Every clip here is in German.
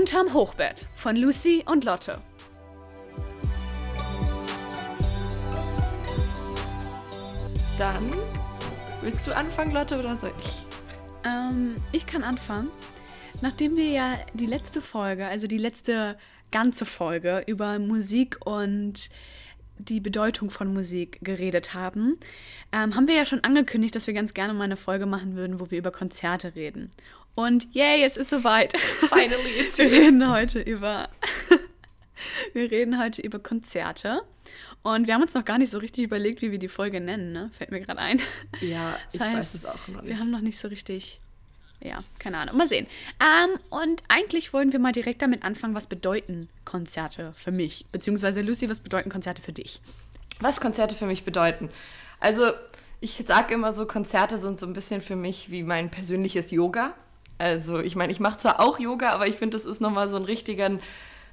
Unterm Hochbett von Lucy und Lotte. Dann willst du anfangen, Lotte, oder soll ich? Ähm, ich kann anfangen. Nachdem wir ja die letzte Folge, also die letzte ganze Folge über Musik und die Bedeutung von Musik geredet haben, ähm, haben wir ja schon angekündigt, dass wir ganz gerne mal eine Folge machen würden, wo wir über Konzerte reden. Und yay, es ist soweit. Finally, it's wir reden heute über wir reden heute über Konzerte. Und wir haben uns noch gar nicht so richtig überlegt, wie wir die Folge nennen, ne? Fällt mir gerade ein. Ja, Das ich heißt, weiß es auch noch nicht. Wir haben noch nicht so richtig. Ja, keine Ahnung. Mal sehen. Ähm, und eigentlich wollen wir mal direkt damit anfangen, was bedeuten Konzerte für mich? Beziehungsweise Lucy, was bedeuten Konzerte für dich? was Konzerte für mich bedeuten. Also, ich sage immer so, Konzerte sind so ein bisschen für mich wie mein persönliches Yoga. Also, ich meine, ich mache zwar auch Yoga, aber ich finde, das ist nochmal so ein richtiger,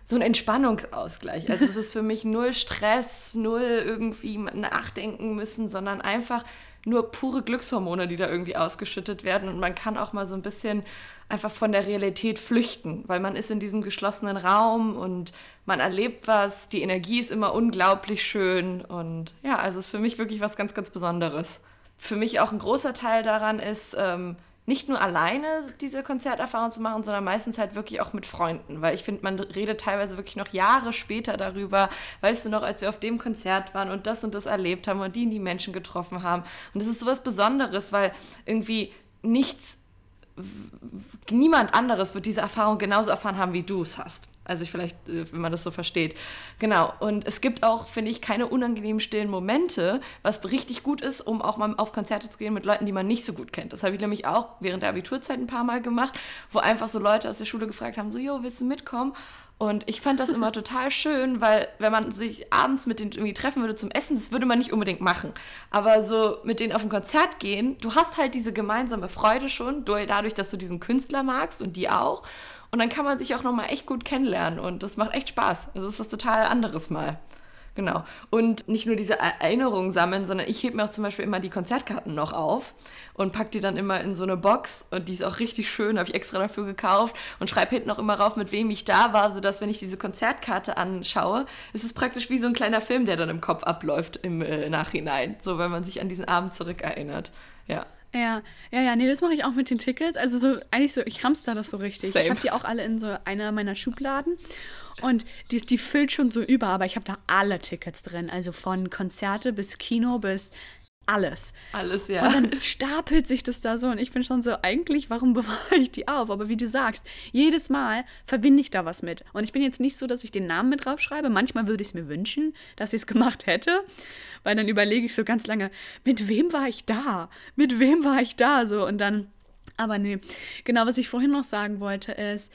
so ein Entspannungsausgleich. Also, es ist für mich null Stress, null irgendwie nachdenken müssen, sondern einfach nur pure Glückshormone, die da irgendwie ausgeschüttet werden. Und man kann auch mal so ein bisschen einfach von der Realität flüchten, weil man ist in diesem geschlossenen Raum und man erlebt was, die Energie ist immer unglaublich schön und ja, also es ist für mich wirklich was ganz, ganz Besonderes. Für mich auch ein großer Teil daran ist, ähm, nicht nur alleine diese Konzerterfahrung zu machen, sondern meistens halt wirklich auch mit Freunden, weil ich finde, man redet teilweise wirklich noch Jahre später darüber, weißt du noch, als wir auf dem Konzert waren und das und das erlebt haben und die und die Menschen getroffen haben. Und das ist sowas Besonderes, weil irgendwie nichts niemand anderes wird diese Erfahrung genauso erfahren haben, wie du es hast. Also ich vielleicht, äh, wenn man das so versteht. Genau. Und es gibt auch, finde ich, keine unangenehmen stillen Momente, was richtig gut ist, um auch mal auf Konzerte zu gehen mit Leuten, die man nicht so gut kennt. Das habe ich nämlich auch während der Abiturzeit ein paar Mal gemacht, wo einfach so Leute aus der Schule gefragt haben, so, jo, willst du mitkommen? Und ich fand das immer total schön, weil wenn man sich abends mit denen irgendwie treffen würde zum Essen, das würde man nicht unbedingt machen. Aber so mit denen auf ein Konzert gehen, du hast halt diese gemeinsame Freude schon, dadurch, dass du diesen Künstler magst und die auch. Und dann kann man sich auch nochmal echt gut kennenlernen und das macht echt Spaß. Also es ist was total anderes mal. Genau. Und nicht nur diese Erinnerungen sammeln, sondern ich hebe mir auch zum Beispiel immer die Konzertkarten noch auf und packe die dann immer in so eine Box und die ist auch richtig schön, habe ich extra dafür gekauft und schreibe hinten auch immer rauf, mit wem ich da war, sodass, wenn ich diese Konzertkarte anschaue, ist es praktisch wie so ein kleiner Film, der dann im Kopf abläuft im äh, Nachhinein, so wenn man sich an diesen Abend zurückerinnert. Ja. Ja, ja, ja, nee, das mache ich auch mit den Tickets. Also so, eigentlich so, ich hamster das so richtig. Same. Ich habe die auch alle in so einer meiner Schubladen. Und die, die füllt schon so über, aber ich habe da alle Tickets drin. Also von Konzerte bis Kino bis alles. Alles, ja. Und dann stapelt sich das da so und ich bin schon so, eigentlich, warum bewahre ich die auf? Aber wie du sagst, jedes Mal verbinde ich da was mit. Und ich bin jetzt nicht so, dass ich den Namen mit draufschreibe. Manchmal würde ich es mir wünschen, dass ich es gemacht hätte, weil dann überlege ich so ganz lange, mit wem war ich da? Mit wem war ich da? So und dann, aber nee. Genau, was ich vorhin noch sagen wollte ist,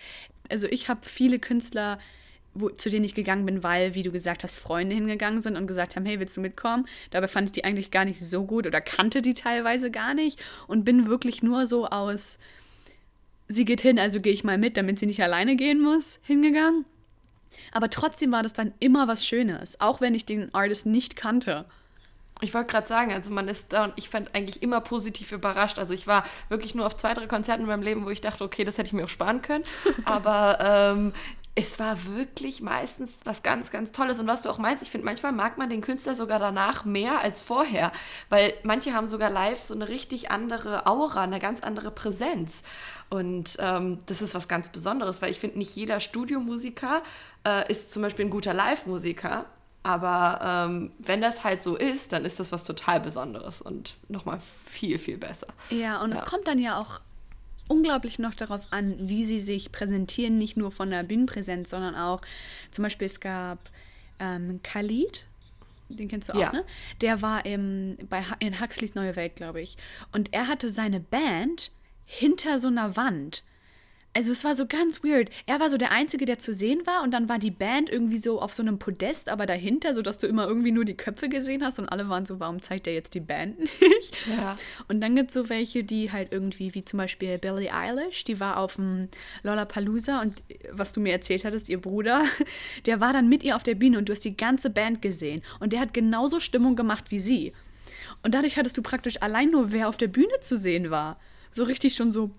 also ich habe viele Künstler wo, zu denen ich gegangen bin, weil, wie du gesagt hast, Freunde hingegangen sind und gesagt haben, hey, willst du mitkommen? Dabei fand ich die eigentlich gar nicht so gut oder kannte die teilweise gar nicht und bin wirklich nur so aus, sie geht hin, also gehe ich mal mit, damit sie nicht alleine gehen muss, hingegangen. Aber trotzdem war das dann immer was Schönes, auch wenn ich den Artist nicht kannte. Ich wollte gerade sagen, also man ist da und ich fand eigentlich immer positiv überrascht. Also ich war wirklich nur auf zwei, drei Konzerten in meinem Leben, wo ich dachte, okay, das hätte ich mir auch sparen können. Aber ähm, es war wirklich meistens was ganz, ganz Tolles. Und was du auch meinst, ich finde, manchmal mag man den Künstler sogar danach mehr als vorher, weil manche haben sogar live so eine richtig andere Aura, eine ganz andere Präsenz. Und ähm, das ist was ganz Besonderes, weil ich finde, nicht jeder Studiomusiker äh, ist zum Beispiel ein guter Live-Musiker. Aber ähm, wenn das halt so ist, dann ist das was total Besonderes und nochmal viel, viel besser. Ja, und ja. es kommt dann ja auch unglaublich noch darauf an, wie sie sich präsentieren, nicht nur von der Bühnenpräsenz, sondern auch zum Beispiel es gab ähm, Khalid, den kennst du auch, Ja. ne? Der war im, bei, in Huxleys Neue Welt, glaube ich. Und er hatte seine Band hinter so einer Wand. Also es war so ganz weird. Er war so der Einzige, der zu sehen war und dann war die Band irgendwie so auf so einem Podest, aber dahinter, sodass du immer irgendwie nur die Köpfe gesehen hast und alle waren so, warum zeigt er jetzt die Band nicht? Ja. Und dann gibt es so welche, die halt irgendwie, wie zum Beispiel Billie Eilish, die war auf dem Lollapalooza und äh, was du mir erzählt hattest, ihr Bruder, der war dann mit ihr auf der Bühne und du hast die ganze Band gesehen und der hat genauso Stimmung gemacht wie sie. Und dadurch hattest du praktisch allein nur, wer auf der Bühne zu sehen war. So richtig schon so.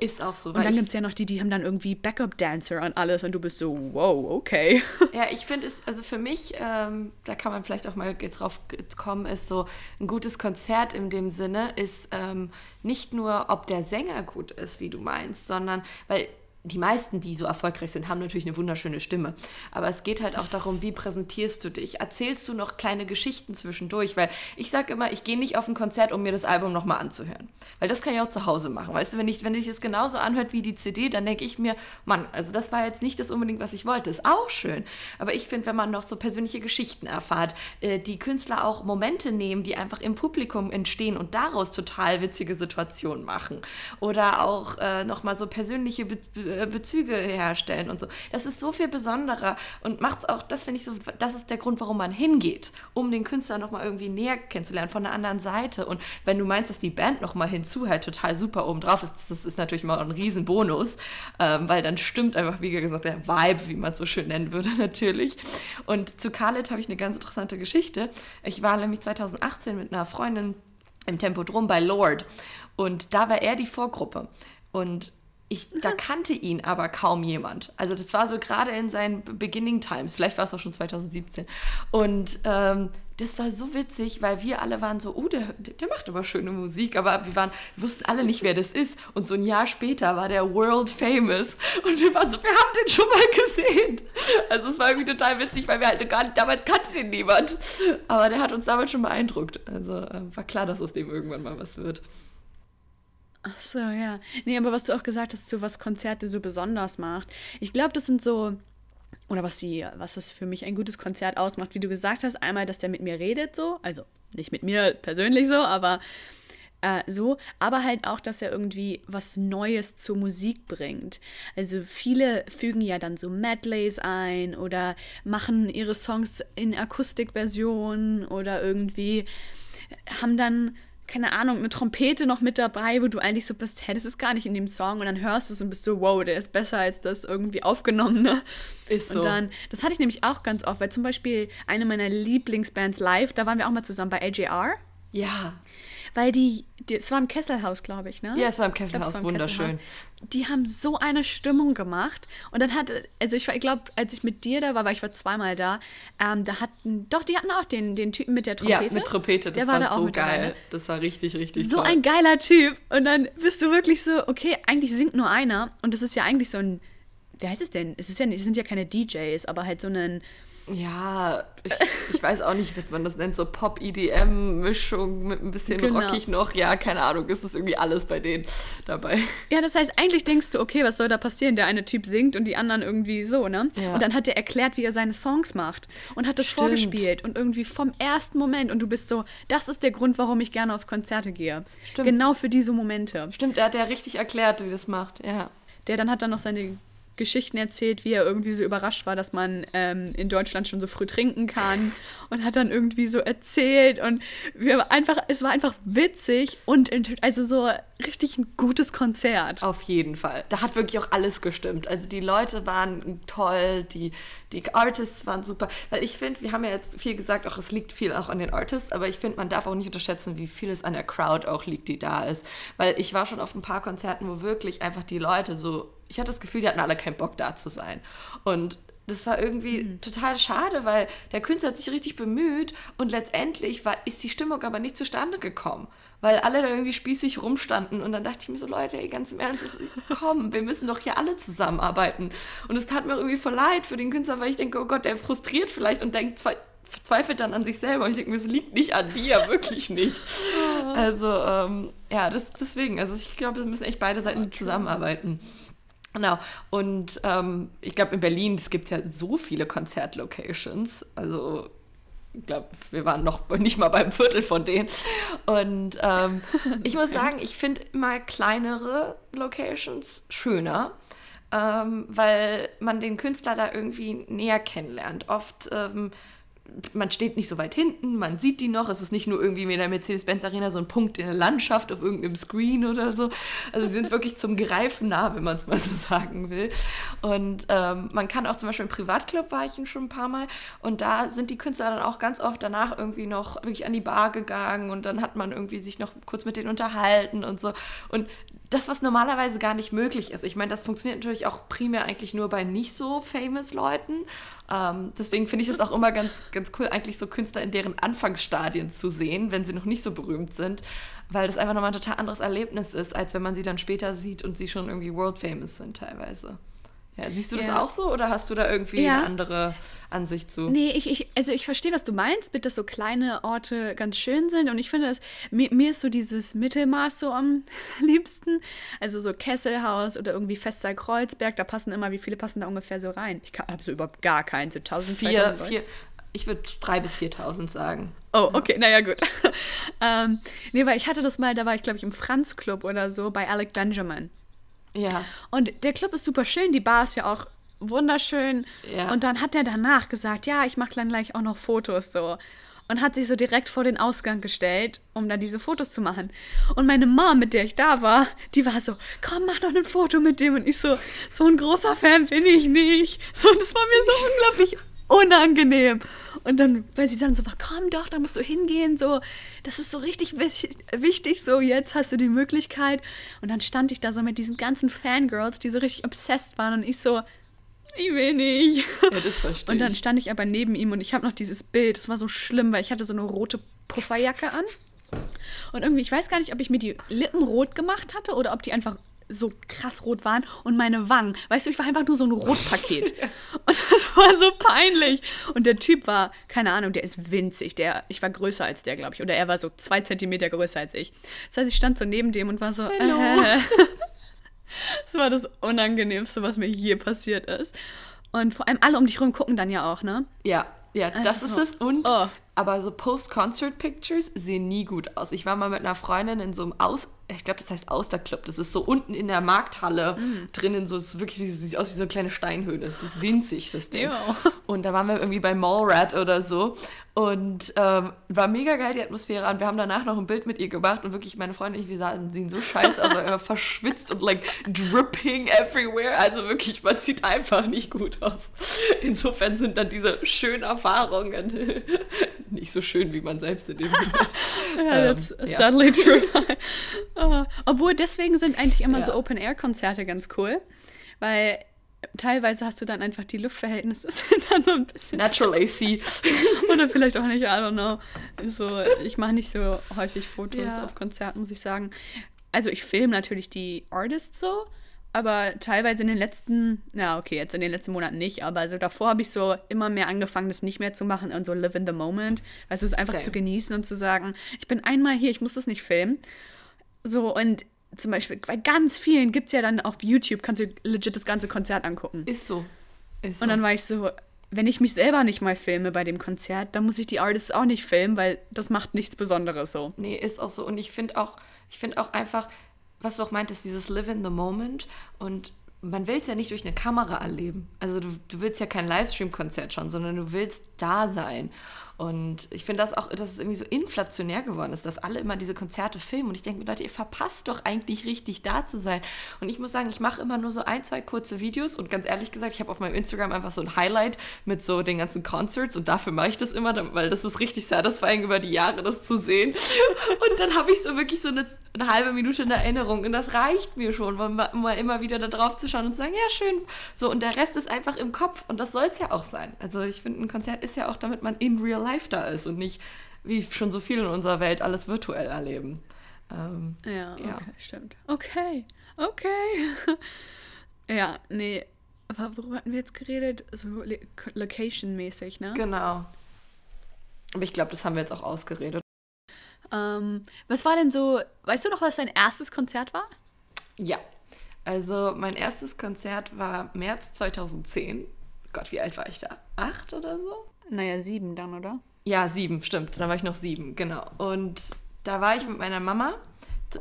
Ist auch so. Und dann gibt es ja noch die, die haben dann irgendwie Backup-Dancer und alles und du bist so, wow, okay. Ja, ich finde es, also für mich, ähm, da kann man vielleicht auch mal jetzt drauf kommen, ist so ein gutes Konzert in dem Sinne, ist ähm, nicht nur, ob der Sänger gut ist, wie du meinst, sondern, weil die meisten, die so erfolgreich sind, haben natürlich eine wunderschöne Stimme. Aber es geht halt auch darum, wie präsentierst du dich? Erzählst du noch kleine Geschichten zwischendurch? Weil ich sage immer, ich gehe nicht auf ein Konzert, um mir das Album nochmal anzuhören. Weil das kann ich auch zu Hause machen. Weißt du, wenn ich, wenn ich es genauso anhört wie die CD, dann denke ich mir, Mann, also das war jetzt nicht das unbedingt, was ich wollte. Ist auch schön. Aber ich finde, wenn man noch so persönliche Geschichten erfahrt, äh, die Künstler auch Momente nehmen, die einfach im Publikum entstehen und daraus total witzige Situationen machen. Oder auch äh, nochmal so persönliche Be Bezüge herstellen und so. Das ist so viel besonderer und macht es auch, das finde ich so, das ist der Grund, warum man hingeht, um den Künstler nochmal irgendwie näher kennenzulernen, von der anderen Seite. Und wenn du meinst, dass die Band nochmal hinzu halt total super oben drauf ist, das ist natürlich mal ein Riesenbonus, ähm, weil dann stimmt einfach, wie gesagt, der Vibe, wie man es so schön nennen würde, natürlich. Und zu Khaled habe ich eine ganz interessante Geschichte. Ich war nämlich 2018 mit einer Freundin im Tempodrom bei Lord und da war er die Vorgruppe. Und ich, da kannte ihn aber kaum jemand. Also das war so gerade in seinen Beginning Times, vielleicht war es auch schon 2017. Und ähm, das war so witzig, weil wir alle waren so, oh, der, der macht aber schöne Musik, aber wir waren, wussten alle nicht, wer das ist. Und so ein Jahr später war der world famous. Und wir waren so, wir haben den schon mal gesehen. Also es war irgendwie total witzig, weil wir halt gar nicht, damals kannte den niemand. Aber der hat uns damals schon beeindruckt. Also äh, war klar, dass aus dem irgendwann mal was wird. Ach so, ja. Nee, aber was du auch gesagt hast, so was Konzerte so besonders macht. Ich glaube, das sind so, oder was die, was das für mich ein gutes Konzert ausmacht, wie du gesagt hast, einmal, dass der mit mir redet, so, also nicht mit mir persönlich so, aber äh, so, aber halt auch, dass er irgendwie was Neues zur Musik bringt. Also viele fügen ja dann so Medleys ein oder machen ihre Songs in Akustikversion oder irgendwie haben dann keine Ahnung, eine Trompete noch mit dabei, wo du eigentlich so bist, hä, das ist gar nicht in dem Song und dann hörst du es und bist so, wow, der ist besser als das irgendwie aufgenommene. Ist so. Und dann, das hatte ich nämlich auch ganz oft, weil zum Beispiel eine meiner Lieblingsbands live, da waren wir auch mal zusammen bei AJR. Ja weil die, die es war im Kesselhaus, glaube ich, ne? Ja, es war im Kesselhaus, glaub, war im wunderschön. Kesselhaus. Die haben so eine Stimmung gemacht und dann hat, also ich, ich glaube, als ich mit dir da war, weil ich war zweimal da, ähm, da hatten, doch, die hatten auch den, den Typen mit der Trompete. Ja, mit Trompete, das Der war, war so geil. Dabei, ne? Das war richtig, richtig So toll. ein geiler Typ und dann bist du wirklich so, okay, eigentlich singt nur einer und das ist ja eigentlich so ein, wie heißt es denn? Es, ist ja, es sind ja keine DJs, aber halt so ein ja, ich, ich, weiß auch nicht, was man das nennt, so Pop-EDM-Mischung mit ein bisschen genau. rockig noch. Ja, keine Ahnung, ist es irgendwie alles bei denen dabei. Ja, das heißt, eigentlich denkst du, okay, was soll da passieren? Der eine Typ singt und die anderen irgendwie so, ne? Ja. Und dann hat er erklärt, wie er seine Songs macht und hat das Stimmt. vorgespielt und irgendwie vom ersten Moment und du bist so, das ist der Grund, warum ich gerne auf Konzerte gehe. Stimmt. Genau für diese Momente. Stimmt, er hat ja richtig erklärt, wie das macht, ja. Der dann hat dann noch seine Geschichten erzählt, wie er irgendwie so überrascht war, dass man ähm, in Deutschland schon so früh trinken kann und hat dann irgendwie so erzählt und wir einfach, es war einfach witzig und also so richtig ein gutes Konzert. Auf jeden Fall. Da hat wirklich auch alles gestimmt. Also die Leute waren toll, die, die Artists waren super. Weil ich finde, wir haben ja jetzt viel gesagt, auch es liegt viel auch an den Artists, aber ich finde, man darf auch nicht unterschätzen, wie viel es an der Crowd auch liegt, die da ist. Weil ich war schon auf ein paar Konzerten, wo wirklich einfach die Leute so ich hatte das Gefühl, die hatten alle keinen Bock da zu sein. Und das war irgendwie mhm. total schade, weil der Künstler hat sich richtig bemüht und letztendlich war, ist die Stimmung aber nicht zustande gekommen, weil alle da irgendwie spießig rumstanden und dann dachte ich mir so, Leute, ey, ganz im Ernst, komm, wir müssen doch hier alle zusammenarbeiten. Und es tat mir irgendwie voll leid für den Künstler, weil ich denke, oh Gott, der frustriert vielleicht und denkt zwar, verzweifelt dann an sich selber. Und ich denke mir, es liegt nicht an dir, wirklich nicht. Also, ähm, ja, das, deswegen, also ich glaube, es müssen echt beide Seiten zusammenarbeiten. Genau. Und ähm, ich glaube, in Berlin, es gibt ja so viele Konzertlocations. Also, ich glaube, wir waren noch nicht mal beim Viertel von denen. Und ähm, ich muss sagen, ich finde immer kleinere Locations schöner. Ähm, weil man den Künstler da irgendwie näher kennenlernt. Oft ähm, man steht nicht so weit hinten, man sieht die noch. Es ist nicht nur irgendwie wie in der Mercedes-Benz Arena so ein Punkt in der Landschaft auf irgendeinem Screen oder so. Also sie sind wirklich zum Greifen nah, wenn man es mal so sagen will. Und ähm, man kann auch zum Beispiel im Privatclub war ich schon ein paar Mal und da sind die Künstler dann auch ganz oft danach irgendwie noch wirklich an die Bar gegangen und dann hat man irgendwie sich noch kurz mit denen unterhalten und so. Und das, was normalerweise gar nicht möglich ist. Ich meine, das funktioniert natürlich auch primär eigentlich nur bei nicht so famous Leuten. Ähm, deswegen finde ich es auch immer ganz, ganz cool, eigentlich so Künstler in deren Anfangsstadien zu sehen, wenn sie noch nicht so berühmt sind, weil das einfach nochmal ein total anderes Erlebnis ist, als wenn man sie dann später sieht und sie schon irgendwie world famous sind teilweise. Ja, siehst du das ja. auch so oder hast du da irgendwie ja. eine andere Ansicht zu? Nee, ich, ich, also ich verstehe, was du meinst, mit dass so kleine Orte ganz schön sind und ich finde, dass, mir, mir ist so dieses Mittelmaß so am liebsten. Also so Kesselhaus oder irgendwie Fester Kreuzberg, da passen immer, wie viele passen da ungefähr so rein? Ich habe so überhaupt gar keinen, so 1000, vier, vier, ich würde 3.000 bis 4.000 sagen. Oh, okay, naja, gut. ähm, nee, weil ich hatte das mal, da war ich, glaube ich, im Franz Club oder so bei Alec Benjamin. Ja. Und der Club ist super schön, die Bar ist ja auch wunderschön. Ja. Und dann hat er danach gesagt, ja, ich mache dann gleich auch noch Fotos so. Und hat sich so direkt vor den Ausgang gestellt, um dann diese Fotos zu machen. Und meine Mom, mit der ich da war, die war so, komm, mach noch ein Foto mit dem. Und ich so, so ein großer Fan bin ich nicht. So, das war mir so unglaublich unangenehm. Und dann, weil sie dann so war, komm doch, da musst du hingehen, so, das ist so richtig wichtig, so, jetzt hast du die Möglichkeit. Und dann stand ich da so mit diesen ganzen Fangirls, die so richtig obsessed waren und ich so, ich will nicht. Ja, das verstehe ich. Und dann stand ich aber neben ihm und ich habe noch dieses Bild, das war so schlimm, weil ich hatte so eine rote Pufferjacke an. Und irgendwie, ich weiß gar nicht, ob ich mir die Lippen rot gemacht hatte oder ob die einfach so krass rot waren und meine Wangen. Weißt du, ich war einfach nur so ein Rotpaket. und das war so peinlich. Und der Typ war, keine Ahnung, der ist winzig. Der, ich war größer als der, glaube ich. Oder er war so zwei Zentimeter größer als ich. Das heißt, ich stand so neben dem und war so, Hello. Äh. das war das Unangenehmste, was mir je passiert ist. Und vor allem alle um dich rum gucken dann ja auch, ne? Ja, ja, also, das ist es. Und oh. Aber so Post-Concert-Pictures sehen nie gut aus. Ich war mal mit einer Freundin in so einem Aus ich glaube, das heißt Austerclub. Das ist so unten in der Markthalle mm. drinnen, so es ist wirklich sieht aus wie so eine kleine Steinhöhle. Das ist winzig, das Ding. Ja. Und da waren wir irgendwie bei Mallrat oder so. Und ähm, war mega geil, die Atmosphäre. Und wir haben danach noch ein Bild mit ihr gemacht. Und wirklich, meine Freundin und ich, wir sahen, sehen so scheiße also immer verschwitzt und like dripping everywhere. Also wirklich, man sieht einfach nicht gut aus. Insofern sind dann diese schönen Erfahrungen nicht so schön, wie man selbst in dem Moment. ja, that's ähm, sadly ja. true. Oh, obwohl deswegen sind eigentlich immer ja. so Open-Air-Konzerte ganz cool, weil teilweise hast du dann einfach die Luftverhältnisse sind dann so ein bisschen. Natural AC. Oder vielleicht auch nicht, I don't know. So, ich mache nicht so häufig Fotos ja. auf Konzerten, muss ich sagen. Also ich filme natürlich die Artists so, aber teilweise in den letzten, na okay, jetzt in den letzten Monaten nicht, aber so davor habe ich so immer mehr angefangen, das nicht mehr zu machen und so live in the moment, weißt du, es einfach Same. zu genießen und zu sagen, ich bin einmal hier, ich muss das nicht filmen. So, und zum Beispiel bei ganz vielen gibt es ja dann auf YouTube, kannst du legit das ganze Konzert angucken. Ist so. Ist so. Und dann war ich so, wenn ich mich selber nicht mal filme bei dem Konzert, dann muss ich die Artists auch nicht filmen, weil das macht nichts Besonderes so. Nee, ist auch so. Und ich finde auch, ich finde auch einfach, was du auch meintest, dieses Live in the Moment und man will es ja nicht durch eine Kamera erleben. Also du, du willst ja kein Livestream-Konzert schauen, sondern du willst da sein. Und ich finde das auch, dass es irgendwie so inflationär geworden ist, dass alle immer diese Konzerte filmen. Und ich denke mir, Leute, ihr verpasst doch eigentlich richtig da zu sein. Und ich muss sagen, ich mache immer nur so ein, zwei kurze Videos. Und ganz ehrlich gesagt, ich habe auf meinem Instagram einfach so ein Highlight mit so den ganzen Concerts. Und dafür mache ich das immer, weil das ist richtig satisfying über die Jahre, das zu sehen. Und dann habe ich so wirklich so eine, eine, halbe Minute in Erinnerung. Und das reicht mir schon, mal, immer wieder da drauf zu schauen und zu sagen, ja, schön. So, und der Rest ist einfach im Kopf. Und das soll es ja auch sein. Also ich finde, ein Konzert ist ja auch, damit man in real life da ist und nicht, wie schon so viel in unserer Welt, alles virtuell erleben. Ähm, ja, okay, ja, stimmt. Okay, okay. ja, nee, aber worüber hatten wir jetzt geredet? So Location-mäßig, ne? Genau. Aber ich glaube, das haben wir jetzt auch ausgeredet. Ähm, was war denn so, weißt du noch, was dein erstes Konzert war? Ja, also mein erstes Konzert war März 2010. Gott, wie alt war ich da? Acht oder so? Naja, sieben dann, oder? Ja, sieben, stimmt. Da war ich noch sieben, genau. Und da war ich mit meiner Mama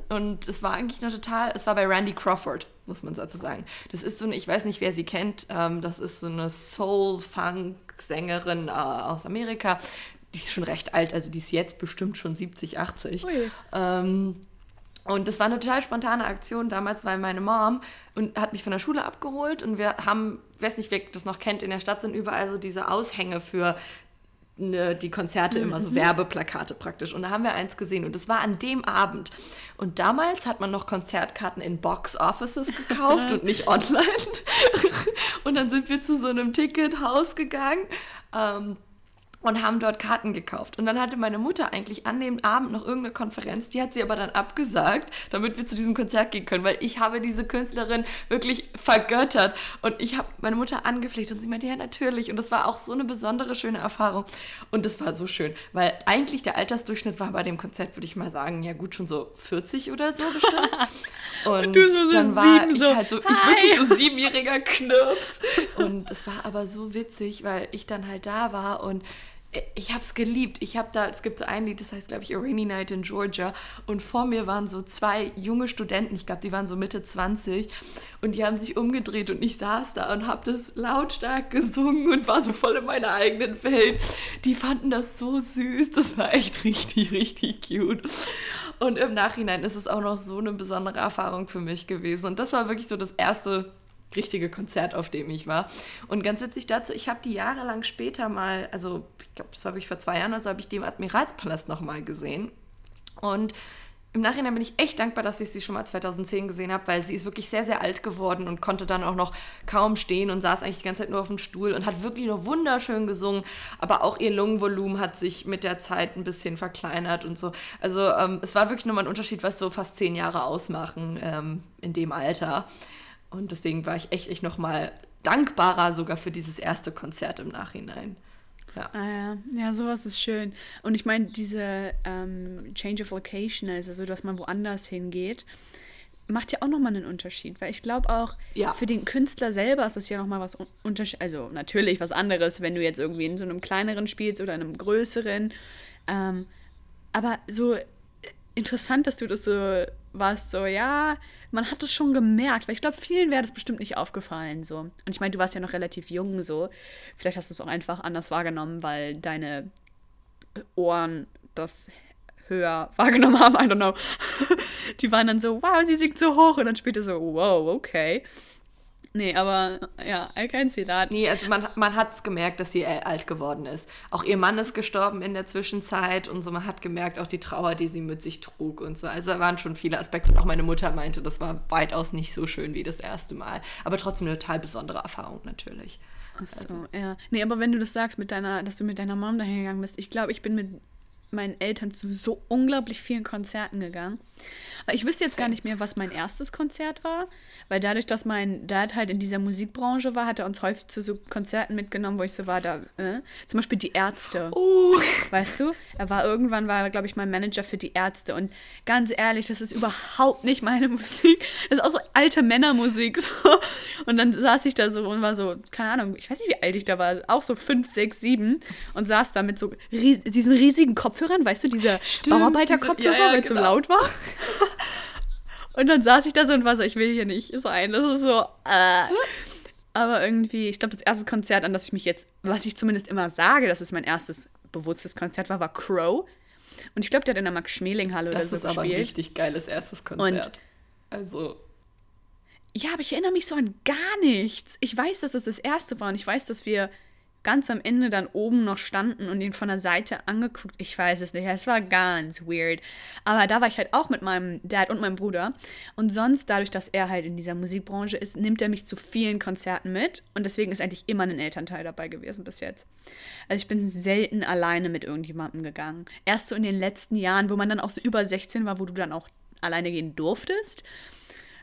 und es war eigentlich noch total, es war bei Randy Crawford, muss man dazu sagen. Das ist so eine, ich weiß nicht, wer sie kennt, ähm, das ist so eine Soul-Funk- Sängerin äh, aus Amerika. Die ist schon recht alt, also die ist jetzt bestimmt schon 70, 80. Ähm, und das war eine total spontane Aktion damals, weil meine Mom und hat mich von der Schule abgeholt und wir haben, ich weiß nicht, wer das noch kennt, in der Stadt sind überall so diese Aushänge für ne, die Konzerte immer so mhm. Werbeplakate praktisch. Und da haben wir eins gesehen und das war an dem Abend. Und damals hat man noch Konzertkarten in Box-Offices gekauft und nicht online. und dann sind wir zu so einem Tickethaus gegangen. Ähm, und haben dort Karten gekauft. Und dann hatte meine Mutter eigentlich an dem Abend noch irgendeine Konferenz, die hat sie aber dann abgesagt, damit wir zu diesem Konzert gehen können, weil ich habe diese Künstlerin wirklich vergöttert. Und ich habe meine Mutter angepflegt und sie meinte, ja natürlich. Und das war auch so eine besondere, schöne Erfahrung. Und das war so schön, weil eigentlich der Altersdurchschnitt war bei dem Konzert, würde ich mal sagen, ja gut, schon so 40 oder so bestimmt. Und, und du so, so dann war sieben, ich so, halt so, ich wirklich so siebenjähriger Knirps. Und es war aber so witzig, weil ich dann halt da war und ich habe es geliebt. Ich habe da, es gibt so ein Lied, das heißt, glaube ich, A Rainy Night in Georgia. Und vor mir waren so zwei junge Studenten, ich glaube, die waren so Mitte 20. Und die haben sich umgedreht und ich saß da und habe das lautstark gesungen und war so voll in meiner eigenen Welt. Die fanden das so süß. Das war echt richtig, richtig cute. Und im Nachhinein ist es auch noch so eine besondere Erfahrung für mich gewesen. Und das war wirklich so das erste richtige Konzert, auf dem ich war. Und ganz witzig dazu, ich habe die jahrelang später mal, also ich glaube, das habe ich vor zwei Jahren, also habe ich die im Admiralspalast nochmal gesehen. Und im Nachhinein bin ich echt dankbar, dass ich sie schon mal 2010 gesehen habe, weil sie ist wirklich sehr, sehr alt geworden und konnte dann auch noch kaum stehen und saß eigentlich die ganze Zeit nur auf dem Stuhl und hat wirklich nur wunderschön gesungen. Aber auch ihr Lungenvolumen hat sich mit der Zeit ein bisschen verkleinert und so. Also ähm, es war wirklich nochmal ein Unterschied, was so fast zehn Jahre ausmachen ähm, in dem Alter. Und deswegen war ich echt, echt nochmal dankbarer sogar für dieses erste Konzert im Nachhinein. Ja. Ah, ja. ja, sowas ist schön. Und ich meine, diese ähm, Change of Location, also dass man woanders hingeht, macht ja auch nochmal einen Unterschied. Weil ich glaube auch, ja. für den Künstler selber ist das ja nochmal was Unterschied. Also natürlich was anderes, wenn du jetzt irgendwie in so einem kleineren spielst oder in einem größeren. Ähm, aber so interessant, dass du das so warst, so, ja, man hat es schon gemerkt, weil ich glaube, vielen wäre das bestimmt nicht aufgefallen, so. Und ich meine, du warst ja noch relativ jung, so. Vielleicht hast du es auch einfach anders wahrgenommen, weil deine Ohren das höher wahrgenommen haben, I don't know. Die waren dann so, wow, sie singt so hoch und dann später so, wow, okay. Nee, aber ja, see that. Nee, also man, man hat es gemerkt, dass sie äh, alt geworden ist. Auch ihr Mann ist gestorben in der Zwischenzeit und so. Man hat gemerkt, auch die Trauer, die sie mit sich trug und so. Also da waren schon viele Aspekte. Und auch meine Mutter meinte, das war weitaus nicht so schön wie das erste Mal. Aber trotzdem eine total besondere Erfahrung natürlich. Ach so, also. ja. Nee, aber wenn du das sagst, mit deiner, dass du mit deiner Mom dahin gegangen bist, ich glaube, ich bin mit meinen Eltern zu so unglaublich vielen Konzerten gegangen. Ich wüsste jetzt gar nicht mehr, was mein erstes Konzert war, weil dadurch, dass mein Dad halt in dieser Musikbranche war, hat er uns häufig zu so Konzerten mitgenommen, wo ich so war, da, äh? zum Beispiel die Ärzte. Oh. Weißt du? Er war irgendwann, war glaube ich, mein Manager für die Ärzte und ganz ehrlich, das ist überhaupt nicht meine Musik. Das ist auch so alte Männermusik. So. Und dann saß ich da so und war so, keine Ahnung, ich weiß nicht, wie alt ich da war, auch so fünf, sechs, sieben und saß da mit so ries diesen riesigen Kopfhörern, weißt du, dieser Bauarbeiterkopfhörer, ja, ja, weil es genau. so laut war. Und dann saß ich da so und war so, ich will hier nicht sein. Das ist so, äh. Aber irgendwie, ich glaube, das erste Konzert, an das ich mich jetzt, was ich zumindest immer sage, dass es mein erstes bewusstes Konzert war, war Crow. Und ich glaube, der hat in der Max-Schmeling-Halle oder so gespielt. Das ist aber ein richtig geiles erstes Konzert. Und also. Ja, aber ich erinnere mich so an gar nichts. Ich weiß, dass es das erste war und ich weiß, dass wir ganz am Ende dann oben noch standen und ihn von der Seite angeguckt. Ich weiß es nicht, es war ganz weird. Aber da war ich halt auch mit meinem Dad und meinem Bruder. Und sonst, dadurch, dass er halt in dieser Musikbranche ist, nimmt er mich zu vielen Konzerten mit. Und deswegen ist eigentlich immer ein Elternteil dabei gewesen bis jetzt. Also ich bin selten alleine mit irgendjemandem gegangen. Erst so in den letzten Jahren, wo man dann auch so über 16 war, wo du dann auch alleine gehen durftest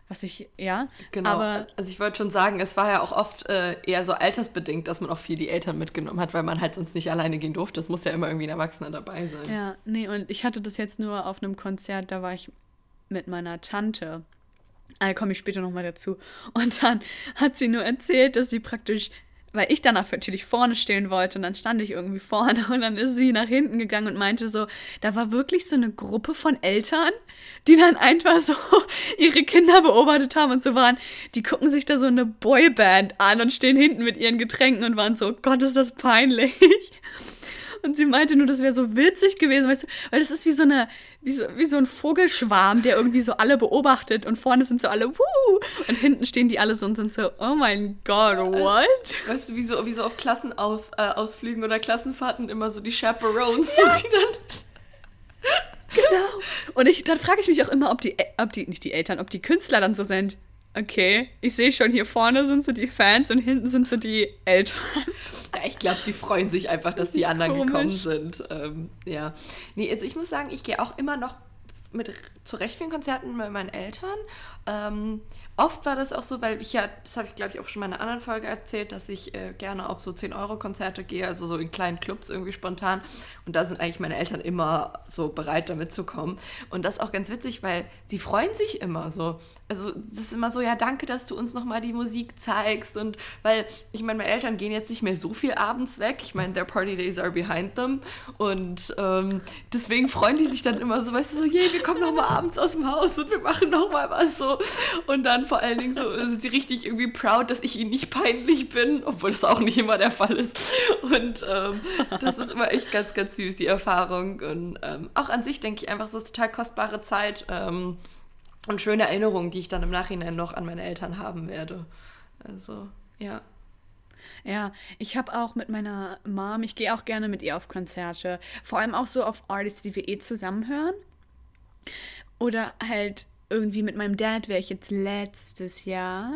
was ich, ja. Genau. Aber, also ich wollte schon sagen, es war ja auch oft äh, eher so altersbedingt, dass man auch viel die Eltern mitgenommen hat, weil man halt sonst nicht alleine gehen durfte. Es muss ja immer irgendwie ein Erwachsener dabei sein. Ja, nee, und ich hatte das jetzt nur auf einem Konzert, da war ich mit meiner Tante. Da komme ich später nochmal dazu. Und dann hat sie nur erzählt, dass sie praktisch weil ich dann natürlich vorne stehen wollte und dann stand ich irgendwie vorne und dann ist sie nach hinten gegangen und meinte so, da war wirklich so eine Gruppe von Eltern, die dann einfach so ihre Kinder beobachtet haben und so waren, die gucken sich da so eine Boyband an und stehen hinten mit ihren Getränken und waren so, Gott, ist das peinlich. Und sie meinte nur, das wäre so witzig gewesen, weißt du, weil das ist wie so eine, wie so, wie so ein Vogelschwarm, der irgendwie so alle beobachtet und vorne sind so alle, wuh, und hinten stehen die alle so und sind so, oh mein Gott, what? Weißt du, wie so, wie so auf Klassenausflügen äh, oder Klassenfahrten immer so die Chaperones ja. sind, die dann. genau. Und ich, dann frage ich mich auch immer, ob die, ob die, nicht die Eltern, ob die Künstler dann so sind. Okay, ich sehe schon, hier vorne sind so die Fans und hinten sind so die Eltern. Ja, ich glaube, die freuen sich einfach, dass die anderen Komisch. gekommen sind. Ähm, ja. Nee, also ich muss sagen, ich gehe auch immer noch mit zu recht vielen Konzerten mit meinen Eltern. Ähm, oft war das auch so, weil ich ja, das habe ich glaube ich auch schon mal in einer anderen Folge erzählt, dass ich äh, gerne auf so 10-Euro-Konzerte gehe, also so in kleinen Clubs irgendwie spontan. Und da sind eigentlich meine Eltern immer so bereit, da mitzukommen. Und das ist auch ganz witzig, weil sie freuen sich immer so. Also das ist immer so, ja, danke, dass du uns nochmal die Musik zeigst. Und weil, ich meine, meine Eltern gehen jetzt nicht mehr so viel abends weg. Ich meine, their party days are behind them. Und ähm, deswegen freuen die sich dann immer so, weißt du, so, je, wir kommen nochmal abends aus dem Haus und wir machen nochmal was so. Und dann vor allen Dingen so sind sie richtig irgendwie proud, dass ich ihnen nicht peinlich bin, obwohl das auch nicht immer der Fall ist. Und ähm, das ist immer echt ganz, ganz süß, die Erfahrung. Und ähm, auch an sich denke ich einfach, es ist total kostbare Zeit ähm, und schöne Erinnerungen, die ich dann im Nachhinein noch an meine Eltern haben werde. Also, ja. Ja, ich habe auch mit meiner Mom, ich gehe auch gerne mit ihr auf Konzerte. Vor allem auch so auf Artists, die wir eh zusammenhören. Oder halt irgendwie mit meinem Dad wäre ich jetzt letztes Jahr,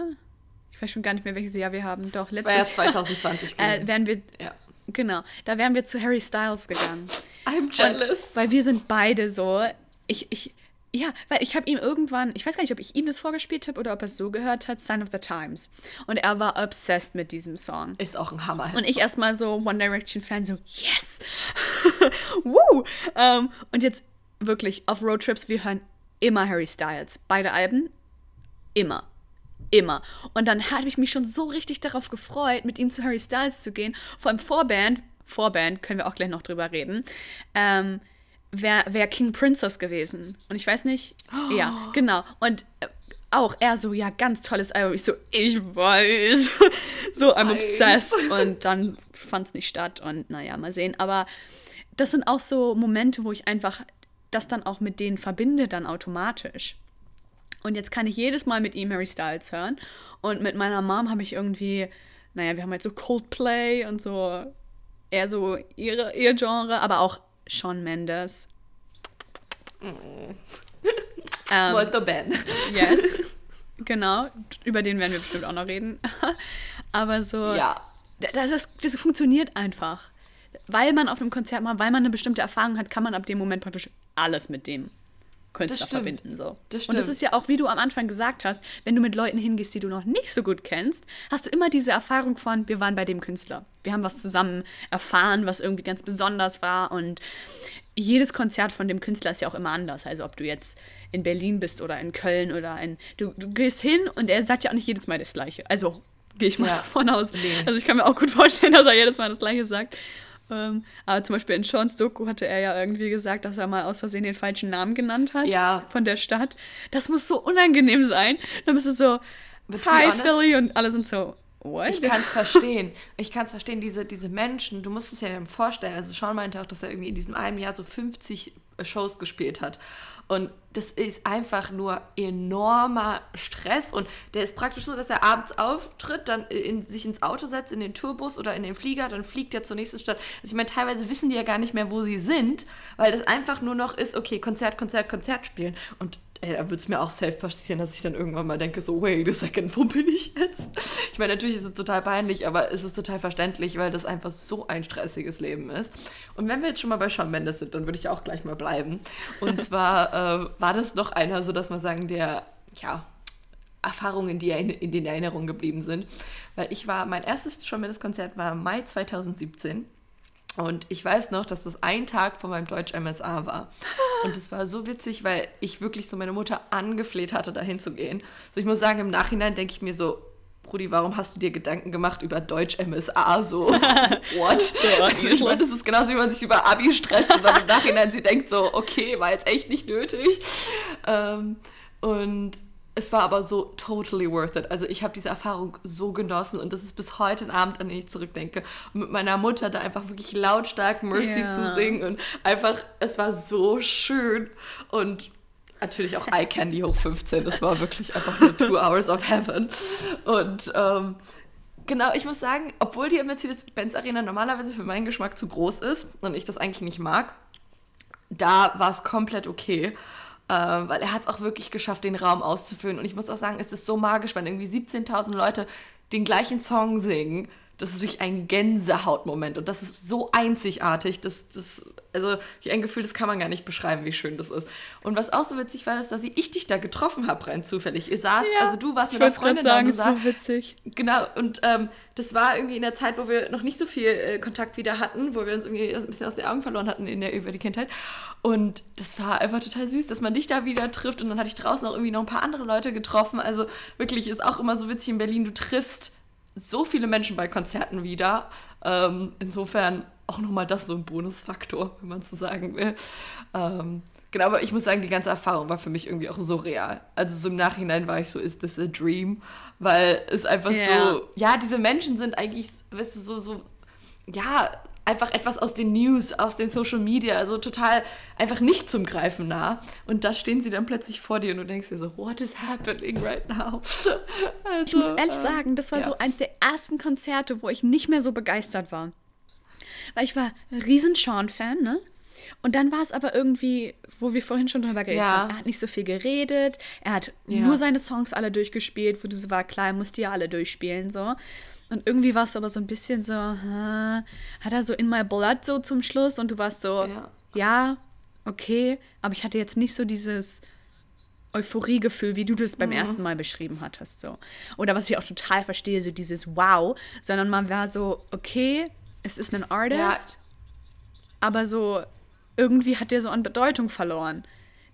ich weiß schon gar nicht mehr, welches Jahr wir haben, doch letztes Jahr. 2020 gewesen. Äh, wären wir, ja. Genau, da wären wir zu Harry Styles gegangen. I'm jealous. Und, weil wir sind beide so, ich, ich, ja, weil ich habe ihm irgendwann, ich weiß gar nicht, ob ich ihm das vorgespielt habe oder ob er es so gehört hat, Sign of the Times. Und er war obsessed mit diesem Song. Ist auch ein Hammer. Und ich erstmal so One Direction Fan, so, yes! Woo! Um, und jetzt wirklich auf Roadtrips, wir hören immer Harry Styles. Beide Alben, immer. Immer. Und dann habe ich mich schon so richtig darauf gefreut, mit ihm zu Harry Styles zu gehen. Vor allem Vorband, Vorband, können wir auch gleich noch drüber reden, ähm, wäre wär King Princess gewesen. Und ich weiß nicht, oh. ja, genau. Und äh, auch er so, ja, ganz tolles Album. Ich so, ich weiß. so, I'm obsessed. Und dann fand es nicht statt und naja, mal sehen. Aber das sind auch so Momente, wo ich einfach das dann auch mit denen verbinde, dann automatisch. Und jetzt kann ich jedes Mal mit ihm Harry Styles hören. Und mit meiner Mom habe ich irgendwie, naja, wir haben halt so Coldplay und so, eher so ihre, ihr Genre, aber auch Shawn Mendes. Mm. ähm, Molto bene. Yes. Genau, über den werden wir bestimmt auch noch reden. aber so, ja. das, das, das funktioniert einfach weil man auf einem Konzert mal, weil man eine bestimmte Erfahrung hat, kann man ab dem Moment praktisch alles mit dem Künstler verbinden. So. Das und das ist ja auch, wie du am Anfang gesagt hast, wenn du mit Leuten hingehst, die du noch nicht so gut kennst, hast du immer diese Erfahrung von, wir waren bei dem Künstler. Wir haben was zusammen erfahren, was irgendwie ganz besonders war. Und jedes Konzert von dem Künstler ist ja auch immer anders. Also ob du jetzt in Berlin bist oder in Köln oder in. Du, du gehst hin und er sagt ja auch nicht jedes Mal das Gleiche. Also gehe ich mal ja. davon aus. Nee. Also ich kann mir auch gut vorstellen, dass er jedes Mal das Gleiche sagt. Ähm, aber zum Beispiel in Sean's Doku hatte er ja irgendwie gesagt, dass er mal aus Versehen den falschen Namen genannt hat ja. von der Stadt. Das muss so unangenehm sein. Dann bist du so, hi Philly und alle sind so, What? Ich kann es verstehen. Ich kann es verstehen, diese, diese Menschen, du musst es ja vorstellen. Also Sean meinte auch, dass er irgendwie in diesem einen Jahr so 50 Shows gespielt hat. Und das ist einfach nur enormer Stress. Und der ist praktisch so, dass er abends auftritt, dann in, sich ins Auto setzt, in den Tourbus oder in den Flieger, dann fliegt er zur nächsten Stadt. Also ich meine, teilweise wissen die ja gar nicht mehr, wo sie sind, weil das einfach nur noch ist, okay, Konzert, Konzert, Konzert spielen. Und ey, da würde es mir auch selbst passieren, dass ich dann irgendwann mal denke, so, wait a second, wo bin ich jetzt? Ich meine, natürlich ist es total peinlich, aber es ist total verständlich, weil das einfach so ein stressiges Leben ist. Und wenn wir jetzt schon mal bei Shawn Mendes sind, dann würde ich auch gleich mal bleiben. Und zwar äh, war das noch einer, so dass man sagen, der, ja, Erfahrungen, die in den Erinnerungen geblieben sind. Weil ich war, mein erstes Shawn Mendes Konzert war Mai 2017 und ich weiß noch, dass das ein Tag vor meinem Deutsch-MSA war. Und es war so witzig, weil ich wirklich so meine Mutter angefleht hatte, dahin zu gehen. So, ich muss sagen, im Nachhinein denke ich mir so, Brudi, warum hast du dir Gedanken gemacht über Deutsch MSA? So, what? so, also, ich meine, das ist genauso, wie man sich über Abi stresst und dann im Nachhinein sie denkt so, okay, war jetzt echt nicht nötig. Ähm, und es war aber so totally worth it. Also ich habe diese Erfahrung so genossen und das ist bis heute ein Abend, an den ich zurückdenke. Und mit meiner Mutter da einfach wirklich lautstark Mercy yeah. zu singen und einfach, es war so schön. Und natürlich auch Eye Candy hoch 15. Das war wirklich einfach nur Two Hours of Heaven. Und ähm, genau, ich muss sagen, obwohl die Mercedes-Benz Arena normalerweise für meinen Geschmack zu groß ist und ich das eigentlich nicht mag, da war es komplett okay. Äh, weil er hat es auch wirklich geschafft, den Raum auszufüllen. Und ich muss auch sagen, es ist so magisch, wenn irgendwie 17.000 Leute den gleichen Song singen das ist wirklich ein Gänsehautmoment und das ist so einzigartig. Das, das, also ich ein Gefühl, das kann man gar nicht beschreiben, wie schön das ist. Und was auch so witzig war, ist, dass ich dich da getroffen habe, rein zufällig. Ihr saßt, ja, also du warst mit einer Freundin sagen, da. Sagen, ist so witzig. Genau, und ähm, das war irgendwie in der Zeit, wo wir noch nicht so viel äh, Kontakt wieder hatten, wo wir uns irgendwie ein bisschen aus den Augen verloren hatten in der, über die Kindheit. Und das war einfach total süß, dass man dich da wieder trifft. Und dann hatte ich draußen auch irgendwie noch ein paar andere Leute getroffen. Also wirklich ist auch immer so witzig in Berlin, du triffst so viele Menschen bei Konzerten wieder. Ähm, insofern auch nochmal das so ein Bonusfaktor, wenn man so sagen will. Ähm, genau, aber ich muss sagen, die ganze Erfahrung war für mich irgendwie auch so real. Also so im Nachhinein war ich so, is this a dream? Weil es einfach yeah. so, ja, diese Menschen sind eigentlich, weißt du, so, so, ja, einfach etwas aus den News, aus den Social Media, also total einfach nicht zum Greifen nah. Und da stehen sie dann plötzlich vor dir und du denkst dir so, what is happening right now? Also, ich muss ehrlich äh, sagen, das war ja. so eins der ersten Konzerte, wo ich nicht mehr so begeistert war. Weil ich war riesen Sean-Fan, ne? Und dann war es aber irgendwie, wo wir vorhin schon drüber geredet ja. haben, er hat nicht so viel geredet, er hat ja. nur seine Songs alle durchgespielt, wo du so war, klar, er musste ja alle durchspielen, so. Und irgendwie warst du aber so ein bisschen so, hm, hat er so in my blood so zum Schluss und du warst so, ja. ja, okay, aber ich hatte jetzt nicht so dieses Euphoriegefühl, wie du das beim mhm. ersten Mal beschrieben hattest, so. Oder was ich auch total verstehe, so dieses Wow, sondern man war so, okay, es ist ein Artist, ja. aber so, irgendwie hat der so an Bedeutung verloren.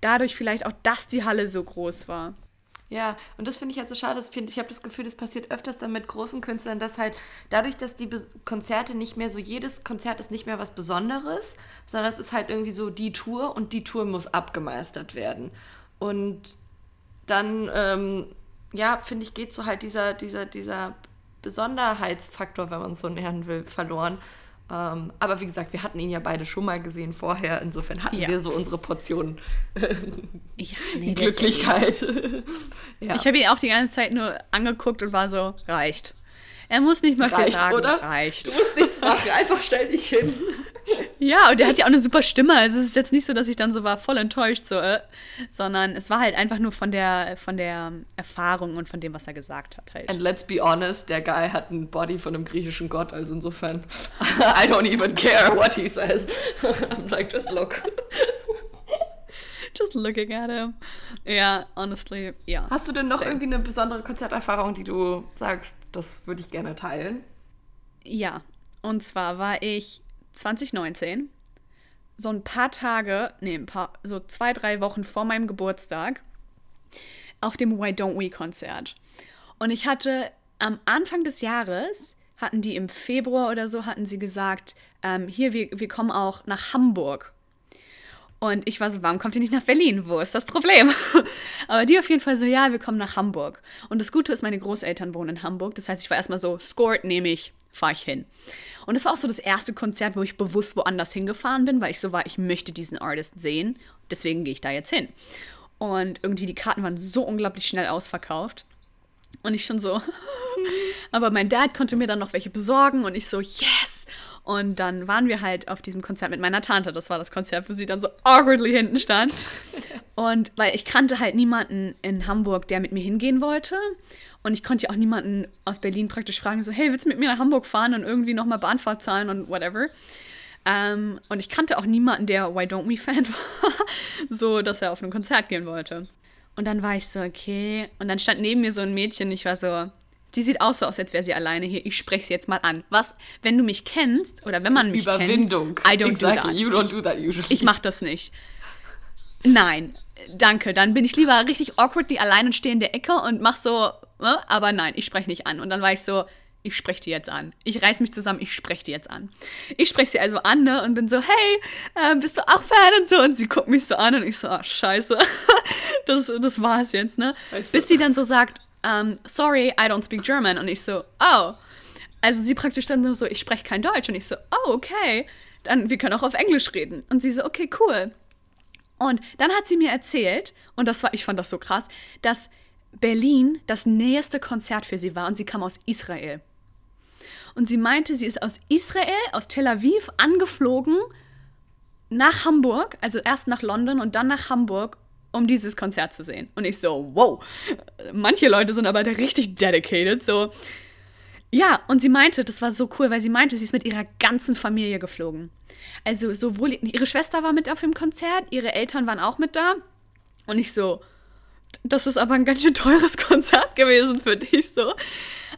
Dadurch vielleicht auch, dass die Halle so groß war. Ja, und das finde ich halt so schade. Find, ich habe das Gefühl, das passiert öfters dann mit großen Künstlern, dass halt dadurch, dass die Be Konzerte nicht mehr so, jedes Konzert ist nicht mehr was Besonderes, sondern es ist halt irgendwie so die Tour und die Tour muss abgemeistert werden. Und dann, ähm, ja, finde ich, geht so halt dieser, dieser, dieser Besonderheitsfaktor, wenn man es so nähern will, verloren. Ähm, aber wie gesagt, wir hatten ihn ja beide schon mal gesehen vorher. Insofern hatten ja. wir so unsere Portion ja, nee, Glücklichkeit. ja. Ich habe ihn auch die ganze Zeit nur angeguckt und war so, reicht. Er muss nicht mal reicht, viel sagen, oder? reicht. Du musst nichts machen, einfach stell dich hin. Ja, und der hat ja auch eine super Stimme. Also es ist jetzt nicht so, dass ich dann so war, voll enttäuscht, so, äh, sondern es war halt einfach nur von der, von der Erfahrung und von dem, was er gesagt hat. Halt. And let's be honest, der Guy hat einen Body von einem griechischen Gott, also insofern, I don't even care what he says. I'm like, just look. Just looking at him. Ja, honestly, ja. Hast du denn noch Same. irgendwie eine besondere Konzerterfahrung, die du sagst, das würde ich gerne teilen? Ja, und zwar war ich 2019, so ein paar Tage, nee, ein paar, so zwei, drei Wochen vor meinem Geburtstag, auf dem Why Don't We Konzert. Und ich hatte am Anfang des Jahres, hatten die im Februar oder so, hatten sie gesagt, ähm, hier, wir, wir kommen auch nach Hamburg. Und ich war so, warum kommt ihr nicht nach Berlin? Wo ist das Problem? Aber die auf jeden Fall so, ja, wir kommen nach Hamburg. Und das Gute ist, meine Großeltern wohnen in Hamburg. Das heißt, ich war erstmal so, scored nehme ich, fahre ich hin. Und das war auch so das erste Konzert, wo ich bewusst woanders hingefahren bin, weil ich so war, ich möchte diesen Artist sehen. Deswegen gehe ich da jetzt hin. Und irgendwie die Karten waren so unglaublich schnell ausverkauft. Und ich schon so. Aber mein Dad konnte mir dann noch welche besorgen und ich so, yes! Und dann waren wir halt auf diesem Konzert mit meiner Tante. Das war das Konzert, wo sie dann so awkwardly hinten stand. Und weil ich kannte halt niemanden in Hamburg, der mit mir hingehen wollte. Und ich konnte ja auch niemanden aus Berlin praktisch fragen, so, hey, willst du mit mir nach Hamburg fahren und irgendwie nochmal Bahnfahrt zahlen und whatever. Ähm, und ich kannte auch niemanden, der Why Don't We Fan war, so dass er auf ein Konzert gehen wollte. Und dann war ich so, okay. Und dann stand neben mir so ein Mädchen, ich war so, die sieht auch so aus, als wäre sie alleine hier. Ich spreche sie jetzt mal an. Was, wenn du mich kennst oder wenn man mich Überwindung. kennt, I don't exactly. do that. You don't do that usually. Ich mach das nicht. Nein, danke. Dann bin ich lieber richtig awkwardly allein und stehe in der Ecke und mach so ne? aber nein, ich spreche nicht an. Und dann war ich so, ich spreche die jetzt an. Ich reiß mich zusammen, ich spreche die jetzt an. Ich spreche sie also an ne, und bin so, hey, äh, bist du auch Fan und so? Und sie guckt mich so an und ich so, ach, scheiße, das, das war's jetzt, ne? Weißt du? Bis sie dann so sagt, um, sorry, I don't speak German. Und ich so, oh. Also sie praktisch dann so, ich spreche kein Deutsch. Und ich so, oh, okay. Dann, wir können auch auf Englisch reden. Und sie so, okay, cool. Und dann hat sie mir erzählt, und das war, ich fand das so krass, dass Berlin das nächste Konzert für sie war und sie kam aus Israel. Und sie meinte, sie ist aus Israel, aus Tel Aviv angeflogen nach Hamburg, also erst nach London und dann nach Hamburg, um dieses Konzert zu sehen. Und ich so, wow, manche Leute sind aber richtig dedicated, so. Ja, und sie meinte, das war so cool, weil sie meinte, sie ist mit ihrer ganzen Familie geflogen. Also sowohl ihre Schwester war mit auf dem Konzert, ihre Eltern waren auch mit da. Und ich so, das ist aber ein ganz schön teures Konzert gewesen für dich so.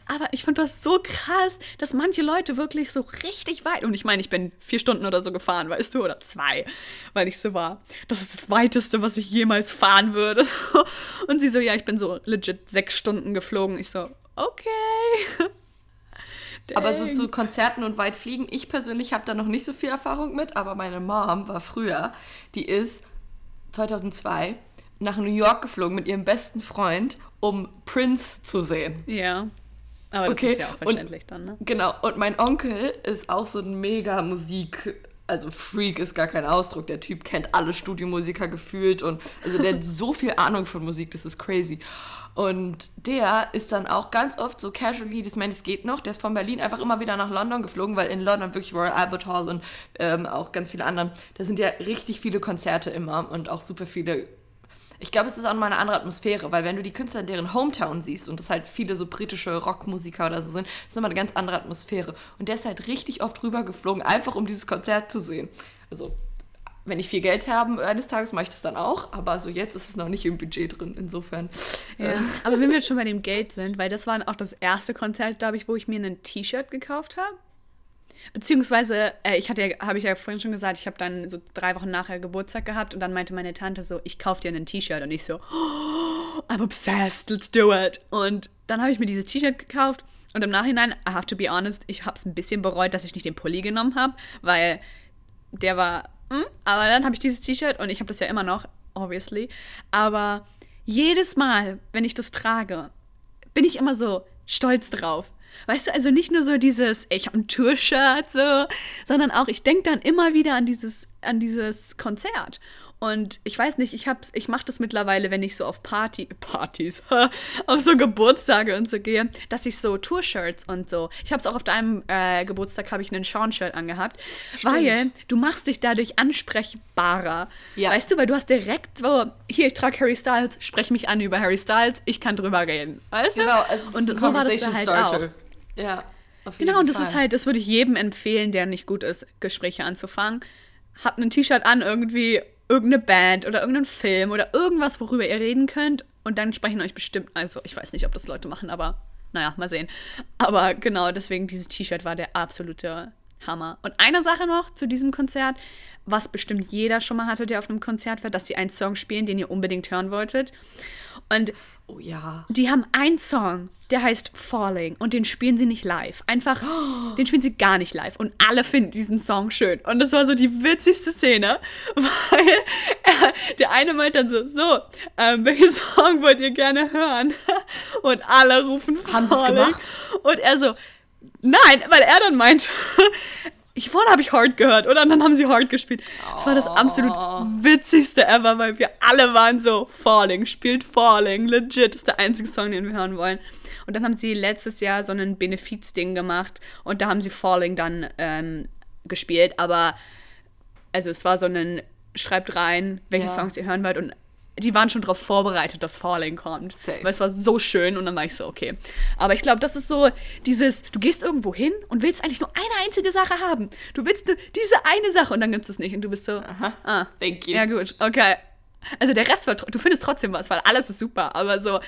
Aber ich fand das so krass, dass manche Leute wirklich so richtig weit, und ich meine, ich bin vier Stunden oder so gefahren, weißt du, oder zwei, weil ich so war. Das ist das weiteste, was ich jemals fahren würde. Und sie so, ja, ich bin so legit sechs Stunden geflogen. Ich so, okay. Aber so zu Konzerten und weit fliegen, ich persönlich habe da noch nicht so viel Erfahrung mit, aber meine Mom war früher, die ist 2002 nach New York geflogen mit ihrem besten Freund, um Prince zu sehen. Ja. Aber das okay. ist ja auch verständlich und, dann, ne? Genau. Und mein Onkel ist auch so ein mega Musik, also Freak ist gar kein Ausdruck. Der Typ kennt alle Studiomusiker gefühlt und also der hat so viel Ahnung von Musik, das ist crazy. Und der ist dann auch ganz oft so casually, das meine, es geht noch, der ist von Berlin einfach immer wieder nach London geflogen, weil in London wirklich Royal Albert Hall und ähm, auch ganz viele andere, da sind ja richtig viele Konzerte immer und auch super viele ich glaube, es ist auch mal eine andere Atmosphäre, weil wenn du die Künstler in deren Hometown siehst und das halt viele so britische Rockmusiker oder so sind, ist nochmal eine ganz andere Atmosphäre. Und der ist halt richtig oft rübergeflogen, einfach um dieses Konzert zu sehen. Also, wenn ich viel Geld habe eines Tages, mache ich das dann auch. Aber so jetzt ist es noch nicht im Budget drin, insofern. Ja, äh. aber wenn wir jetzt schon bei dem Geld sind, weil das war auch das erste Konzert, glaube ich, wo ich mir ein T-Shirt gekauft habe. Beziehungsweise, äh, ich hatte ja, habe ich ja vorhin schon gesagt, ich habe dann so drei Wochen nachher Geburtstag gehabt und dann meinte meine Tante so, ich kaufe dir ein T-Shirt und ich so, oh, I'm obsessed, let's do it. Und dann habe ich mir dieses T-Shirt gekauft und im Nachhinein, I have to be honest, ich habe es ein bisschen bereut, dass ich nicht den Pulli genommen habe, weil der war, hm? aber dann habe ich dieses T-Shirt und ich habe das ja immer noch, obviously. Aber jedes Mal, wenn ich das trage, bin ich immer so stolz drauf. Weißt du, also nicht nur so dieses, ich habe ein Tour-Shirt, so, sondern auch, ich denke dann immer wieder an dieses, an dieses Konzert. Und ich weiß nicht, ich, ich mache das mittlerweile, wenn ich so auf Party, Partys, auf so Geburtstage und so gehe, dass ich so Tour-Shirts und so. Ich habe es auch auf deinem äh, Geburtstag, habe ich einen Sean-Shirt angehabt, Stimmt. weil du machst dich dadurch ansprechbarer. Ja. Weißt du, weil du hast direkt so, hier, ich trage Harry Styles, spreche mich an über Harry Styles, ich kann drüber reden. Weißt du? Genau, also und so war das da halt Starter. auch. Ja. genau, und das Fall. ist halt, das würde ich jedem empfehlen, der nicht gut ist, Gespräche anzufangen. Habt ein T-Shirt an, irgendwie irgendeine Band oder irgendeinen Film oder irgendwas, worüber ihr reden könnt. Und dann sprechen euch bestimmt, also ich weiß nicht, ob das Leute machen, aber naja, mal sehen. Aber genau, deswegen dieses T-Shirt war der absolute Hammer. Und eine Sache noch zu diesem Konzert, was bestimmt jeder schon mal hatte, der auf einem Konzert war, dass sie einen Song spielen, den ihr unbedingt hören wolltet. Und Oh ja. Die haben einen Song, der heißt Falling und den spielen sie nicht live. Einfach, oh. den spielen sie gar nicht live und alle finden diesen Song schön. Und das war so die witzigste Szene, weil er, der eine meint dann so, so, ähm, welchen Song wollt ihr gerne hören? Und alle rufen Falling. Haben sie es gemacht? Und er so, nein, weil er dann meint, ich vorhin habe ich Hard gehört, oder? Und dann haben sie Hard gespielt. Das war das absolut oh. witzigste ever, weil wir alle waren so, Falling, spielt Falling, legit, ist der einzige Song, den wir hören wollen. Und dann haben sie letztes Jahr so ein Benefiz-Ding gemacht und da haben sie Falling dann ähm, gespielt, aber also es war so ein schreibt rein, welche ja. Songs ihr hören wollt und die waren schon darauf vorbereitet, dass Falling kommt. Safe. Weil es war so schön und dann war ich so, okay. Aber ich glaube, das ist so dieses, du gehst irgendwo hin und willst eigentlich nur eine einzige Sache haben. Du willst nur diese eine Sache und dann gibt es nicht und du bist so, aha, ah, thank you. Ja gut, okay. Also der Rest wird, du findest trotzdem was, weil alles ist super, aber so,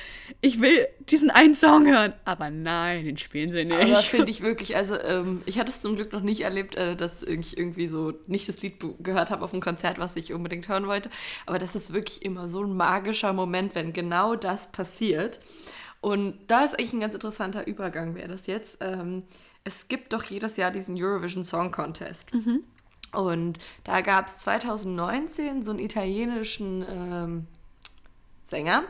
ich will diesen einen Song hören, aber nein, den spielen sie nicht. Aber finde ich wirklich, also ähm, ich hatte es zum Glück noch nicht erlebt, äh, dass ich irgendwie so nicht das Lied gehört habe auf einem Konzert, was ich unbedingt hören wollte, aber das ist wirklich immer so ein magischer Moment, wenn genau das passiert. Und da ist eigentlich ein ganz interessanter Übergang, wäre das jetzt. Ähm, es gibt doch jedes Jahr diesen Eurovision Song Contest. Mhm. Und da gab es 2019 so einen italienischen ähm, Sänger,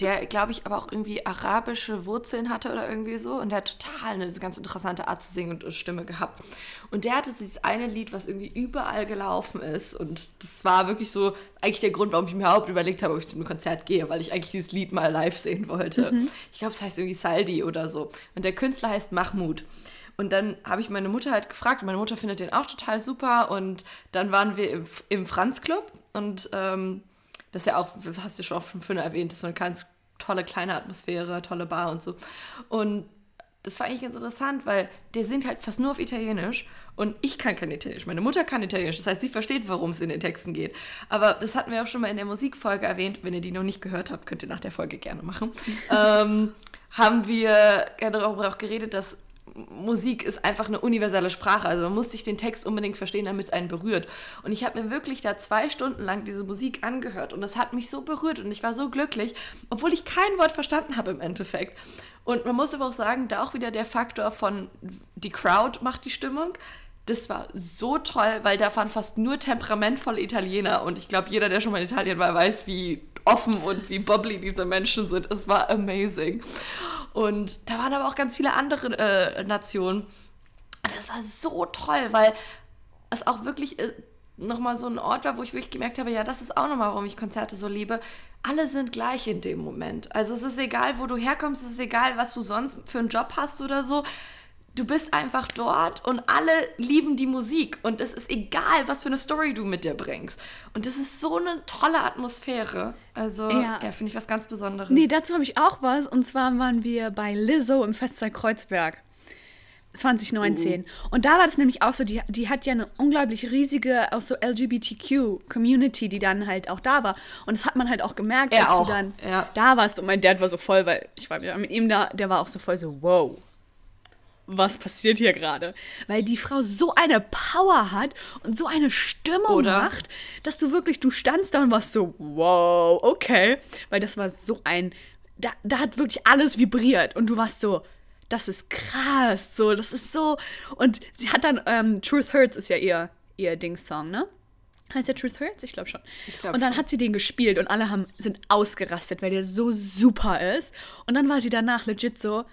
der, glaube ich, aber auch irgendwie arabische Wurzeln hatte oder irgendwie so. Und der hat total eine ganz interessante Art zu singen und Stimme gehabt. Und der hatte dieses eine Lied, was irgendwie überall gelaufen ist. Und das war wirklich so eigentlich der Grund, warum ich mir überhaupt überlegt habe, ob ich zu einem Konzert gehe, weil ich eigentlich dieses Lied mal live sehen wollte. Mhm. Ich glaube, es heißt irgendwie Saldi oder so. Und der Künstler heißt Mahmoud. Und dann habe ich meine Mutter halt gefragt. Und meine Mutter findet den auch total super. Und dann waren wir im, im Franz Club. Und ähm, das ist ja auch, hast du schon oft Fünne erwähnt, das ist so eine ganz tolle kleine Atmosphäre, tolle Bar und so. Und das war eigentlich ganz interessant, weil der singt halt fast nur auf Italienisch und ich kann kein Italienisch. Meine Mutter kann Italienisch, das heißt, sie versteht, worum es in den Texten geht. Aber das hatten wir auch schon mal in der Musikfolge erwähnt. Wenn ihr die noch nicht gehört habt, könnt ihr nach der Folge gerne machen. ähm, haben wir darüber auch geredet, dass Musik ist einfach eine universelle Sprache. Also man muss sich den Text unbedingt verstehen, damit es einen berührt. Und ich habe mir wirklich da zwei Stunden lang diese Musik angehört und das hat mich so berührt und ich war so glücklich, obwohl ich kein Wort verstanden habe im Endeffekt. Und man muss aber auch sagen, da auch wieder der Faktor von die Crowd macht die Stimmung. Das war so toll, weil da waren fast nur temperamentvolle Italiener und ich glaube, jeder, der schon mal in Italien war, weiß, wie offen und wie bubbly diese Menschen sind. Es war amazing. Und da waren aber auch ganz viele andere äh, Nationen. Das war so toll, weil es auch wirklich äh, nochmal so ein Ort war, wo ich wirklich gemerkt habe, ja, das ist auch nochmal, warum ich Konzerte so liebe. Alle sind gleich in dem Moment. Also es ist egal, wo du herkommst, es ist egal, was du sonst für einen Job hast oder so du bist einfach dort und alle lieben die Musik und es ist egal, was für eine Story du mit dir bringst. Und das ist so eine tolle Atmosphäre. Also, ja, ja finde ich was ganz Besonderes. Nee, dazu habe ich auch was. Und zwar waren wir bei Lizzo im Festsaal Kreuzberg. 2019. Uh. Und da war das nämlich auch so, die, die hat ja eine unglaublich riesige, auch so LGBTQ-Community, die dann halt auch da war. Und das hat man halt auch gemerkt, er als auch. du dann ja. da warst. Und mein Dad war so voll, weil ich war mit ihm da, der war auch so voll so, wow was passiert hier gerade? Weil die Frau so eine Power hat und so eine Stimmung Oder? macht, dass du wirklich, du standst da und warst so, wow, okay. Weil das war so ein, da, da hat wirklich alles vibriert und du warst so, das ist krass, so, das ist so. Und sie hat dann, ähm, Truth Hurts ist ja ihr, ihr Dings-Song, ne? Heißt der Truth Hurts? Ich glaube schon. glaub und dann schon. hat sie den gespielt und alle haben, sind ausgerastet, weil der so super ist. Und dann war sie danach legit so,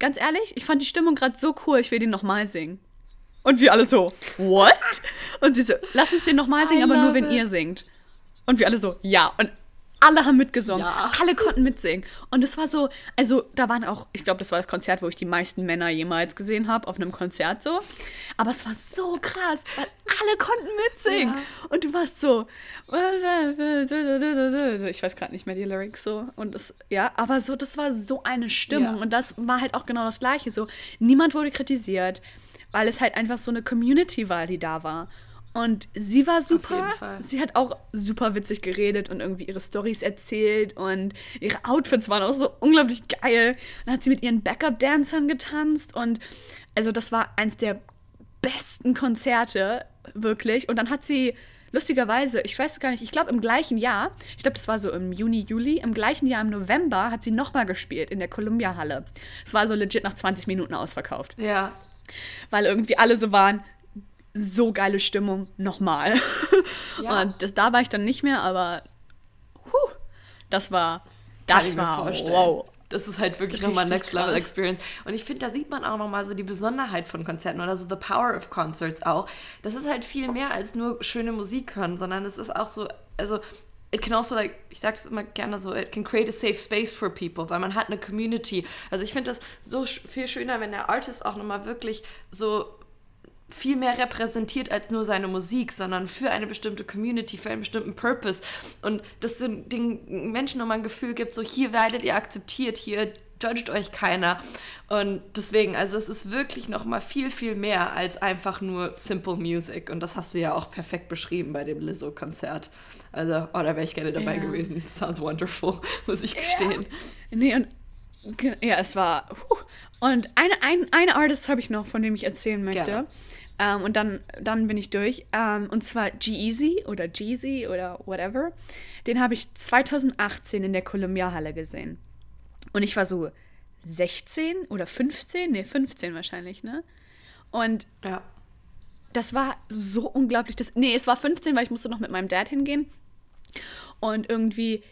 ganz ehrlich, ich fand die Stimmung gerade so cool, ich will den nochmal singen. Und wir alle so, what? Und sie so, lass uns den nochmal singen, I aber nur wenn it. ihr singt. Und wir alle so, ja. Und alle haben mitgesungen. Ja. Alle konnten mitsingen. Und es war so, also da waren auch, ich glaube, das war das Konzert, wo ich die meisten Männer jemals gesehen habe, auf einem Konzert so. Aber es war so krass, weil alle konnten mitsingen. Ja. Und du warst so, ich weiß gerade nicht mehr die Lyrics so. Und das, ja, aber so, das war so eine Stimmung. Ja. Und das war halt auch genau das Gleiche. So, niemand wurde kritisiert, weil es halt einfach so eine Community war, die da war. Und sie war super. Sie hat auch super witzig geredet und irgendwie ihre Stories erzählt und ihre Outfits waren auch so unglaublich geil. Dann hat sie mit ihren Backup-Dancern getanzt und also das war eins der besten Konzerte, wirklich. Und dann hat sie lustigerweise, ich weiß gar nicht, ich glaube im gleichen Jahr, ich glaube, das war so im Juni, Juli, im gleichen Jahr im November hat sie nochmal gespielt in der Columbia Halle. Es war so legit nach 20 Minuten ausverkauft. Ja. Weil irgendwie alle so waren, so geile Stimmung nochmal. Ja. Und das, da war ich dann nicht mehr, aber huh, das war, das war wow. Das ist halt wirklich nochmal Next Level Experience. Und ich finde, da sieht man auch nochmal so die Besonderheit von Konzerten oder so The Power of Concerts auch. Das ist halt viel mehr als nur schöne Musik hören, sondern es ist auch so, also it can also like, ich sage es immer gerne so, it can create a safe space for people, weil man hat eine Community. Also ich finde das so viel schöner, wenn der Artist auch nochmal wirklich so viel mehr repräsentiert als nur seine Musik, sondern für eine bestimmte Community, für einen bestimmten Purpose. Und dass den Menschen nochmal ein Gefühl gibt, so hier werdet ihr akzeptiert, hier judgt euch keiner. Und deswegen, also es ist wirklich nochmal viel, viel mehr als einfach nur Simple Music. Und das hast du ja auch perfekt beschrieben bei dem Lizzo-Konzert. Also, oh, da wäre ich gerne dabei ja. gewesen. Sounds wonderful, muss ich gestehen. Ja. Nee, und ja, es war. Puh. Und eine, ein, eine Artist habe ich noch, von dem ich erzählen möchte. Gerne. Ähm, und dann, dann bin ich durch. Ähm, und zwar G-Eazy oder Jeezy oder whatever. Den habe ich 2018 in der Columbia Halle gesehen. Und ich war so 16 oder 15, nee, 15 wahrscheinlich, ne? Und Ja. das war so unglaublich. Das, nee, es war 15, weil ich musste noch mit meinem Dad hingehen. Und irgendwie,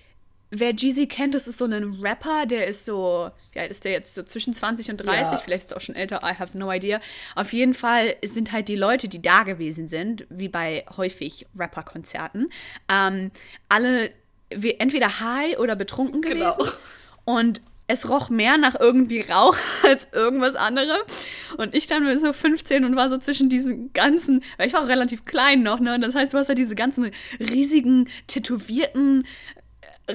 wer Jeezy kennt, das ist so ein Rapper, der ist so, ja, ist der jetzt so zwischen 20 und 30, Ja. vielleicht ist er auch schon älter, I have no idea. Auf jeden Fall sind halt die Leute, die da gewesen sind, wie bei häufig Rapper-Konzerten, ähm, alle entweder high oder betrunken Genau. gewesen. Und es roch mehr nach irgendwie Rauch als irgendwas anderem. Und ich dann mit so 15 und war so zwischen diesen ganzen, weil ich war auch relativ klein noch, ne? Das heißt, du hast ja diese ganzen riesigen, tätowierten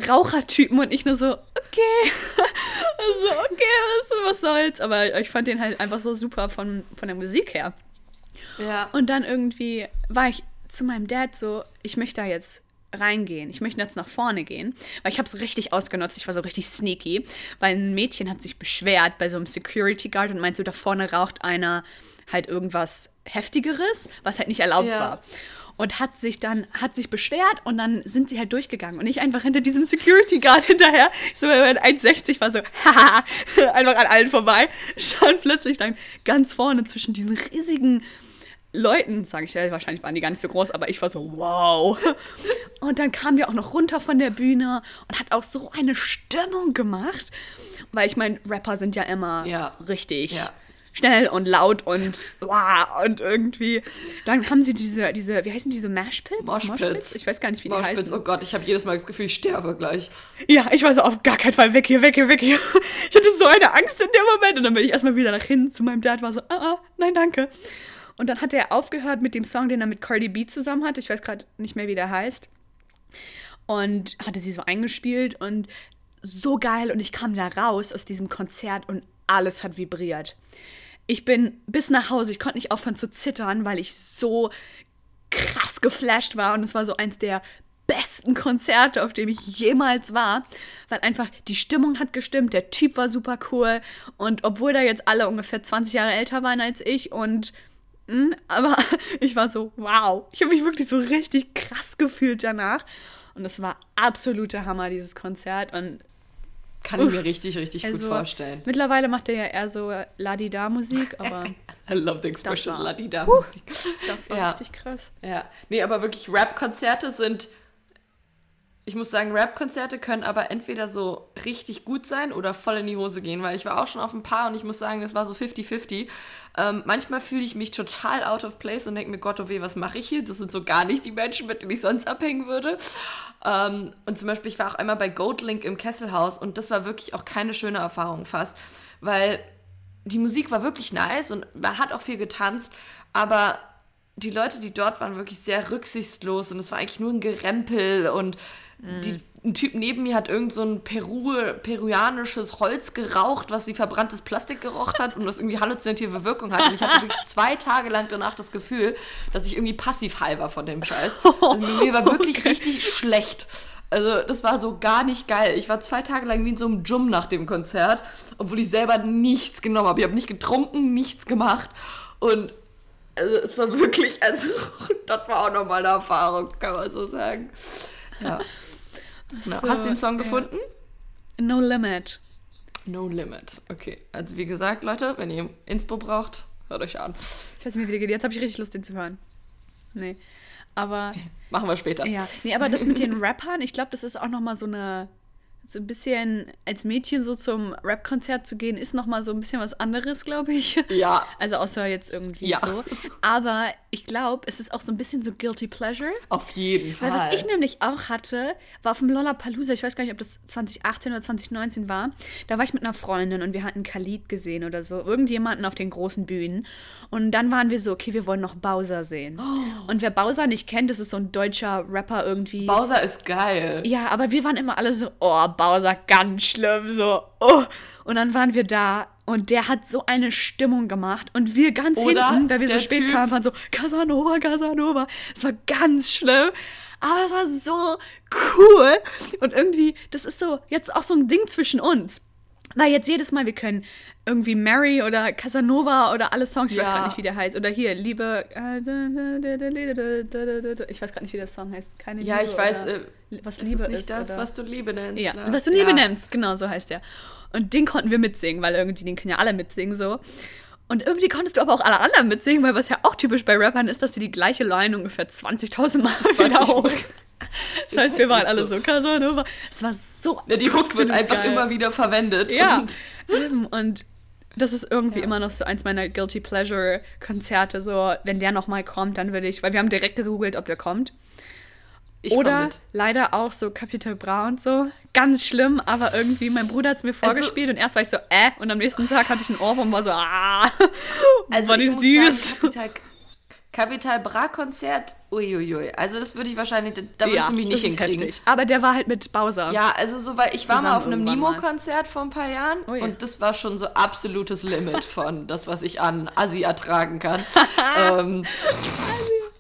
Rauchertypen und ich nur so, okay, also okay, was, was soll's. Aber ich fand den halt einfach so super von, von der Musik her. Ja. Und dann irgendwie war ich zu meinem Dad so, ich möchte da jetzt reingehen. Ich möchte jetzt nach vorne gehen, weil ich habe es richtig ausgenutzt. Ich war so richtig sneaky, weil ein Mädchen hat sich beschwert bei so einem Security Guard und meint so, da vorne raucht einer halt irgendwas heftigeres, was halt nicht erlaubt Ja. war. Und hat sich dann, hat sich beschwert und dann sind sie halt durchgegangen. Und ich einfach hinter diesem Security Guard hinterher, so bei 1,60 war so, haha, einfach an allen vorbei. Stand plötzlich dann ganz vorne zwischen diesen riesigen Leuten, sage ich ja, wahrscheinlich waren die gar nicht so groß, aber ich war so, wow. Und dann kam der auch noch runter von der Bühne und hat auch so eine Stimmung gemacht. Weil ich meine, Rapper sind ja immer Ja. richtig Ja. Schnell und laut und und irgendwie. Dann haben sie diese, diese, wie heißen diese Mashpits? Moshpits. Ich weiß gar nicht, wie die Moshpits, heißen. oh Gott, ich habe jedes Mal das Gefühl, ich sterbe gleich. Ja, ich war so auf gar keinen Fall weg hier, weg hier, weg hier. Ich hatte so eine Angst in dem Moment und dann bin ich erstmal wieder nach hinten zu meinem Dad, war so, ah, ah, nein, danke. Und dann hat er aufgehört mit dem Song, den er mit Cardi B zusammen hat. Ich weiß gerade nicht mehr, wie der heißt. Und hatte sie so eingespielt und so geil. Und ich kam da raus aus diesem Konzert und alles hat vibriert. Ich bin bis nach Hause, ich konnte nicht aufhören zu zittern, weil ich so krass geflasht war. Und es war so eins der besten Konzerte, auf dem ich jemals war, weil einfach die Stimmung hat gestimmt, der Typ war super cool. Und obwohl da jetzt alle ungefähr 20 Jahre älter waren als ich und mh, aber ich war so wow, ich habe mich wirklich so richtig krass gefühlt danach. Und es war absoluter Hammer dieses Konzert. Und Kann ich mir richtig, richtig also gut vorstellen. mittlerweile macht er ja eher so Ladida Musik, aber I love the expression war- Ladida. das war Ja. richtig krass. Ja, nee, aber wirklich Rap-Konzerte sind. Ich muss sagen, Rap-Konzerte können aber entweder so richtig gut sein oder voll in die Hose gehen, weil ich war auch schon auf ein paar und ich muss sagen, das war so 50-50. Ähm, manchmal fühle ich mich total out of place und denke mir, Gott, oh weh, was mache ich hier? Das sind so gar nicht die Menschen, mit denen ich sonst abhängen würde. Ähm, und zum Beispiel, ich war auch einmal bei Goatlink im Kesselhaus und das war wirklich auch keine schöne Erfahrung fast, weil die Musik war wirklich nice und man hat auch viel getanzt, aber die Leute, die dort waren, wirklich sehr rücksichtslos und es war eigentlich nur ein Gerempel und die, ein Typ neben mir hat irgend so ein Peru, peruanisches Holz geraucht, was wie verbranntes Plastik gerochen hat und das irgendwie halluzinative Wirkung hat. Und ich hatte wirklich zwei Tage lang danach das Gefühl, dass ich irgendwie passiv high war von dem Scheiß. Also mir war wirklich richtig schlecht. Also das war so gar nicht geil. Ich war zwei Tage lang wie in so einem Jum nach dem Konzert, obwohl ich selber nichts genommen habe. Ich habe nicht getrunken, nichts gemacht und also es war wirklich, also das war auch nochmal eine Erfahrung, kann man so sagen. Ja. Na, So, hast du den Song ja. gefunden? No Limit. No Limit. Okay. Also wie gesagt, Leute, wenn ihr Inspo braucht, hört euch an. Ich weiß nicht, wie der geht. Jetzt habe ich richtig Lust, den zu hören. Nee. Aber, Machen wir später. ja. Nee, aber das mit den Rappern, ich glaube, das ist auch nochmal so eine. So ein bisschen als Mädchen so zum Rap-Konzert zu gehen, ist nochmal so ein bisschen was anderes, glaube ich. Ja. Also außer jetzt irgendwie Ja. so. Aber ich glaube, es ist auch so ein bisschen so Guilty Pleasure. Auf jeden Fall. Weil was ich nämlich auch hatte, war auf dem Lollapalooza, ich weiß gar nicht, ob das 2018 oder 2019 war, da war ich mit einer Freundin und wir hatten Khalid gesehen oder so, irgendjemanden auf den großen Bühnen. Und dann waren wir so, okay, wir wollen noch Bowser sehen. Und wer Bowser nicht kennt, das ist so ein deutscher Rapper irgendwie. Bowser ist geil. Ja, aber wir waren immer alle so, oh, Bowser, ganz schlimm, so, oh. Und dann waren wir da und der hat so eine Stimmung gemacht und wir ganz Oder hinten, weil wir so spät Typ- kamen, waren so, Casanova, Casanova. Es war ganz schlimm, aber es war so cool. Und irgendwie, das ist so, jetzt auch so ein Ding zwischen uns. Weil jetzt jedes Mal, wir können irgendwie Mary oder Casanova oder alle Songs, ich weiß Ja. gerade nicht, wie der heißt. Oder hier, Liebe. Ich weiß gerade nicht, wie der Song heißt. Keine Ja, Liebe ich weiß, oder äh, was Liebe ist nicht ist. das, oder? was du Liebe nennst. Ja, klar. was du Liebe Ja. nennst, genau so heißt der. Und den konnten wir mitsingen, weil irgendwie, den können ja alle mitsingen so. Und irgendwie konntest du aber auch alle anderen mitsingen, weil was ja auch typisch bei Rappern ist, dass sie die gleiche Line ungefähr 20.000 Mal 20 wiederholen. Das heißt, wir waren echt alle so. Casanova. Es war so Ja, die Hook wird einfach geil. immer wieder verwendet. Ja, Und. Und das ist irgendwie Ja. immer noch so eins meiner Guilty Pleasure Konzerte. So, wenn der nochmal kommt, dann würde ich, weil wir haben direkt gegoogelt, ob der kommt. Ich Oder leider auch so Capital Bra und so. Ganz schlimm, aber irgendwie, mein Bruder hat es mir vorgespielt und erst war ich so, äh, und am nächsten Tag hatte ich einen Ohrwurm und war so, ah, Also was ich ist Kapital, Kapital Bra Konzert, uiuiui. Also das würde ich wahrscheinlich, da würdest du mich nicht hinkriegen. heftig. Aber der war halt mit Bowser. Ja, also so, weil ich war mal auf einem. Nemo-Konzert vor ein paar Jahren Oh ja. und das war schon so absolutes Limit von das, was ich an Assi ertragen kann. ähm,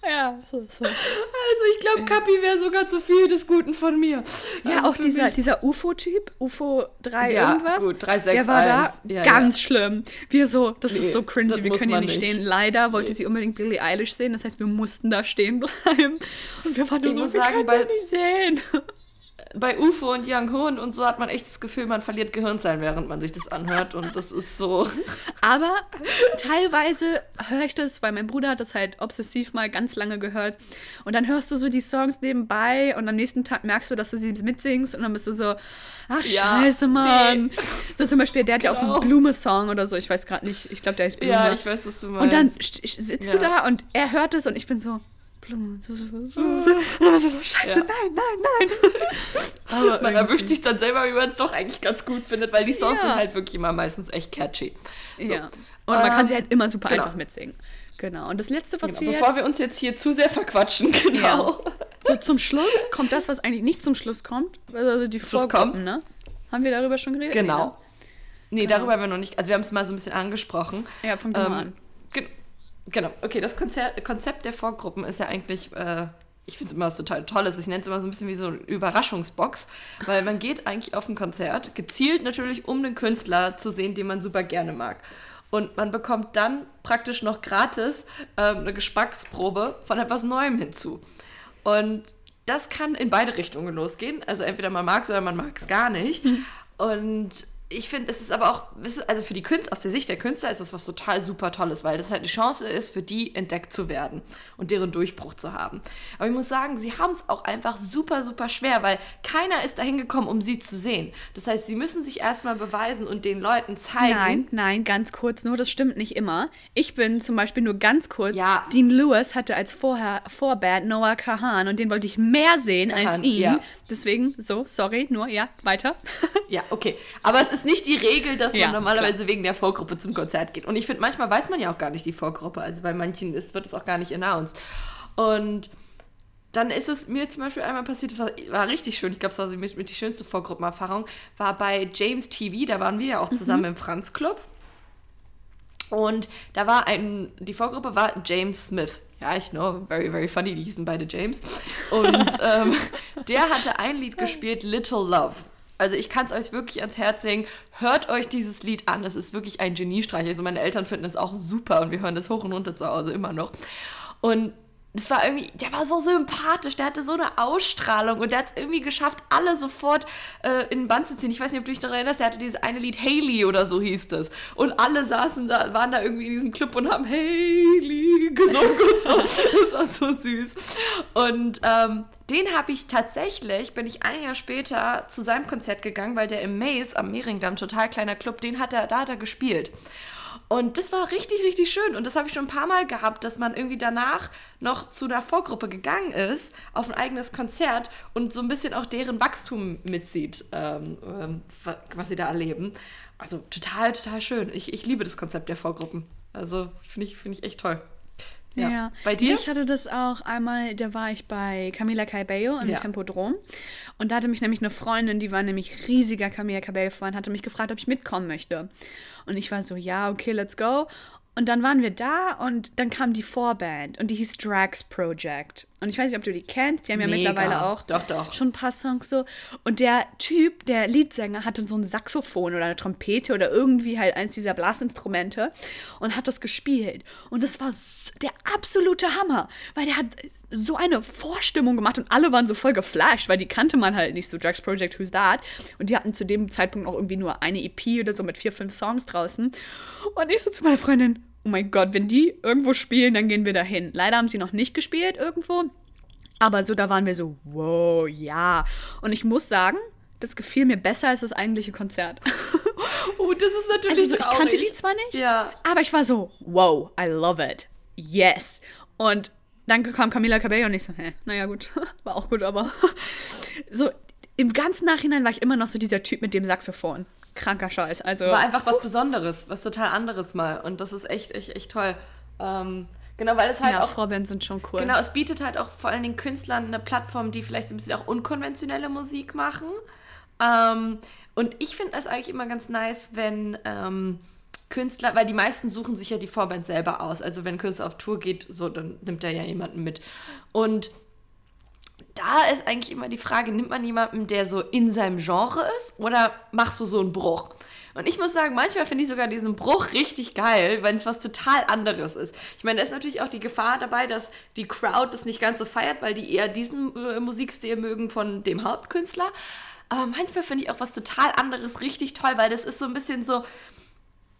ja so, so. also ich glaube, Kapi wäre sogar zu viel des Guten von mir. Ja, Also auch dieser, mich- dieser UFO-Typ, UFO 3 Ja, irgendwas. gut, 361. Der war da Ja, ganz schlimm. Wir so, das Nee, ist so cringy, wir können hier nicht stehen. Leider wollte Nee. sie unbedingt Billie Eilish sehen, das heißt, wir mussten da stehen bleiben. Und wir waren nur Ich so, wir sagen, können bei- nicht sehen. Bei UFO und Young Hoon und so hat man echt das Gefühl, man verliert Gehirnzellen, während man sich das anhört und das ist so... Aber teilweise höre ich das, weil mein Bruder hat das halt obsessiv mal ganz lange gehört. Und dann hörst du so die Songs nebenbei und am nächsten Tag merkst du, dass du sie mitsingst und dann bist du so, ach Ja, scheiße, Mann. nee. So zum Beispiel, der hat ja auch so Genau. einen Blume-Song oder so, ich weiß gerade nicht, ich glaube, der ist Blume. Ja, ich weiß, was du meinst. und dann sitzt du Ja. da und er hört es und ich bin so, Blume. so, so, so, so. Und dann so, scheiße, Ja. nein, nein, nein. Aber Man irgendwie- erwischt sich dann selber, wie man es doch eigentlich ganz gut findet, weil die Songs Ja. sind halt wirklich immer meistens echt catchy. So. Ja. Und man kann Ähm, sie halt immer super genau. einfach mitsingen. Genau. Und das letzte, was Genau, wir bevor jetzt wir uns jetzt hier zu sehr verquatschen, genau. So zum Schluss kommt das, was eigentlich nicht zum Schluss kommt. Also die Schluss kommt. ne? Haben wir darüber schon geredet? Genau. Nee, Genau. darüber haben wir noch nicht, also wir haben es mal so ein bisschen angesprochen. Ja, fang doch mal an. Gen- Genau, okay, das Konzert, Konzept der Vorgruppen ist ja eigentlich, äh, ich finde es immer was total Tolles. Ich nenne es immer so ein bisschen wie so eine Überraschungsbox, weil man geht eigentlich auf ein Konzert, gezielt natürlich, um den Künstler zu sehen, den man super gerne mag. Und man bekommt dann praktisch noch gratis ähm, eine Geschmacksprobe von etwas Neuem hinzu. Und das kann in beide Richtungen losgehen. Also entweder man mag es oder man mag es gar nicht. Und ich finde, es ist aber auch, also für die Künstler, aus der Sicht der Künstler ist das was total super Tolles, weil das halt eine Chance ist, für die entdeckt zu werden und deren Durchbruch zu haben. Aber ich muss sagen, sie haben es auch einfach super, super schwer, weil keiner ist dahin gekommen, um sie zu sehen. Das heißt, sie müssen sich erstmal beweisen und den Leuten zeigen. Nein, nein, ganz kurz, nur das stimmt nicht immer. Ich bin zum Beispiel nur ganz kurz. Ja. Dean Lewis hatte als Vorher Vorband Noah Kahan und den wollte ich mehr sehen als Kahan, ihn. ja. Deswegen, so, sorry, nur, ja, weiter. Ja, okay. Aber es ist nicht die Regel, dass man Ja, normalerweise wegen der Vorgruppe zum Konzert geht. Und ich finde, manchmal weiß man ja auch gar nicht die Vorgruppe. Also bei manchen ist, wird es auch gar nicht announced. Und dann ist es mir zum Beispiel einmal passiert, das war, war richtig schön. Ich glaube, es war mit, mit die schönste Vorgruppenerfahrung. War bei James TV, da waren wir ja auch zusammen im Franz Club. Und da war ein, die Vorgruppe war James Smith. Ja, ich know, very, very funny, die hießen beide James. Und ähm, der hatte ein Lied gespielt, Little Love. Also ich kann es euch wirklich ans Herz legen. Hört euch dieses Lied an. Es ist wirklich ein Geniestreich. Also meine Eltern finden es auch super und wir hören das hoch und runter zu Hause immer noch. Und das war irgendwie, der war so sympathisch, der hatte so eine Ausstrahlung und der hat es irgendwie geschafft, alle sofort äh, in den Band zu ziehen. Ich weiß nicht, ob du dich daran erinnerst, der hatte dieses eine Lied Haley oder so hieß das. Und alle saßen da, waren da irgendwie in diesem Club und haben Haley gesungen und so. Das war so süß. Und ähm, den habe ich tatsächlich, bin ich ein Jahr später zu seinem Konzert gegangen, weil der im Maze am Mehringdamm, total kleiner Club, den hat er, da hat er gespielt. Und das war richtig, richtig schön. Und das habe ich schon ein paar Mal gehabt, dass man irgendwie danach noch zu einer Vorgruppe gegangen ist, auf ein eigenes Konzert und so ein bisschen auch deren Wachstum mitsieht, ähm, ähm, wa- was sie da erleben. Also total, total schön. Ich, ich liebe das Konzept der Vorgruppen. Also finde ich, finde ich echt toll. Ja. Bei dir? Ich hatte das auch einmal, da war ich bei Camila Cabello im Ja. Tempodrom. Und da hatte mich nämlich eine Freundin, die war nämlich riesiger Camila Cabello-Fan, hatte mich gefragt, ob ich mitkommen möchte. Und ich war so, ja, okay, let's go. Und dann waren wir da und dann kam die Vorband und die hieß Drax Project. Und ich weiß nicht, ob du die kennst, die haben ja Mega. mittlerweile auch Doch, doch. schon ein paar Songs so. Und der Typ, der Leadsänger, hatte so ein Saxophon oder eine Trompete oder irgendwie halt eins dieser Blasinstrumente und hat das gespielt. Und das war der absolute Hammer, weil der hat so eine Vorstimmung gemacht und alle waren so voll geflasht, weil die kannte man halt nicht so, Drugs Project, Who's That? Und die hatten zu dem Zeitpunkt auch irgendwie nur eine EP oder so mit vier, fünf Songs draußen. Und ich so zu meiner Freundin, oh mein Gott, wenn die irgendwo spielen, dann gehen wir dahin. Leider haben sie noch nicht gespielt irgendwo, aber so, da waren wir so, wow, ja. Und ich muss sagen, das gefiel mir besser als das eigentliche Konzert. Oh, das ist natürlich Also so, ich traurig. kannte die zwar nicht, Ja. aber ich war so, wow, I love it. Yes. Und dann kam Camila Cabello und ich so, hä, naja gut, war auch gut, aber so im ganzen Nachhinein war ich immer noch so dieser Typ mit dem Saxophon. Kranker Scheiß. Also War einfach was Besonderes, was total anderes mal. Und das ist echt, echt, echt toll. Ähm, genau, weil es halt ja, auch Vorbands sind schon cool. Genau, es bietet halt auch vor allen Dingen Künstlern eine Plattform, die vielleicht so ein bisschen auch unkonventionelle Musik machen. Ähm, und ich finde es eigentlich immer ganz nice, wenn ähm, Künstler, weil die meisten suchen sich ja die Vorband selber aus. Also wenn Künstler auf Tour geht, so, dann nimmt er ja jemanden mit. Und da ist eigentlich immer die Frage, nimmt man jemanden, der so in seinem Genre ist oder machst du so einen Bruch? Und ich muss sagen, manchmal finde ich sogar diesen Bruch richtig geil, wenn es was total anderes ist. Ich meine, da ist natürlich auch die Gefahr dabei, dass die Crowd das nicht ganz so feiert, weil die eher diesen äh, Musikstil mögen von dem Hauptkünstler. Aber manchmal finde ich auch was total anderes richtig toll, weil das ist so ein bisschen so,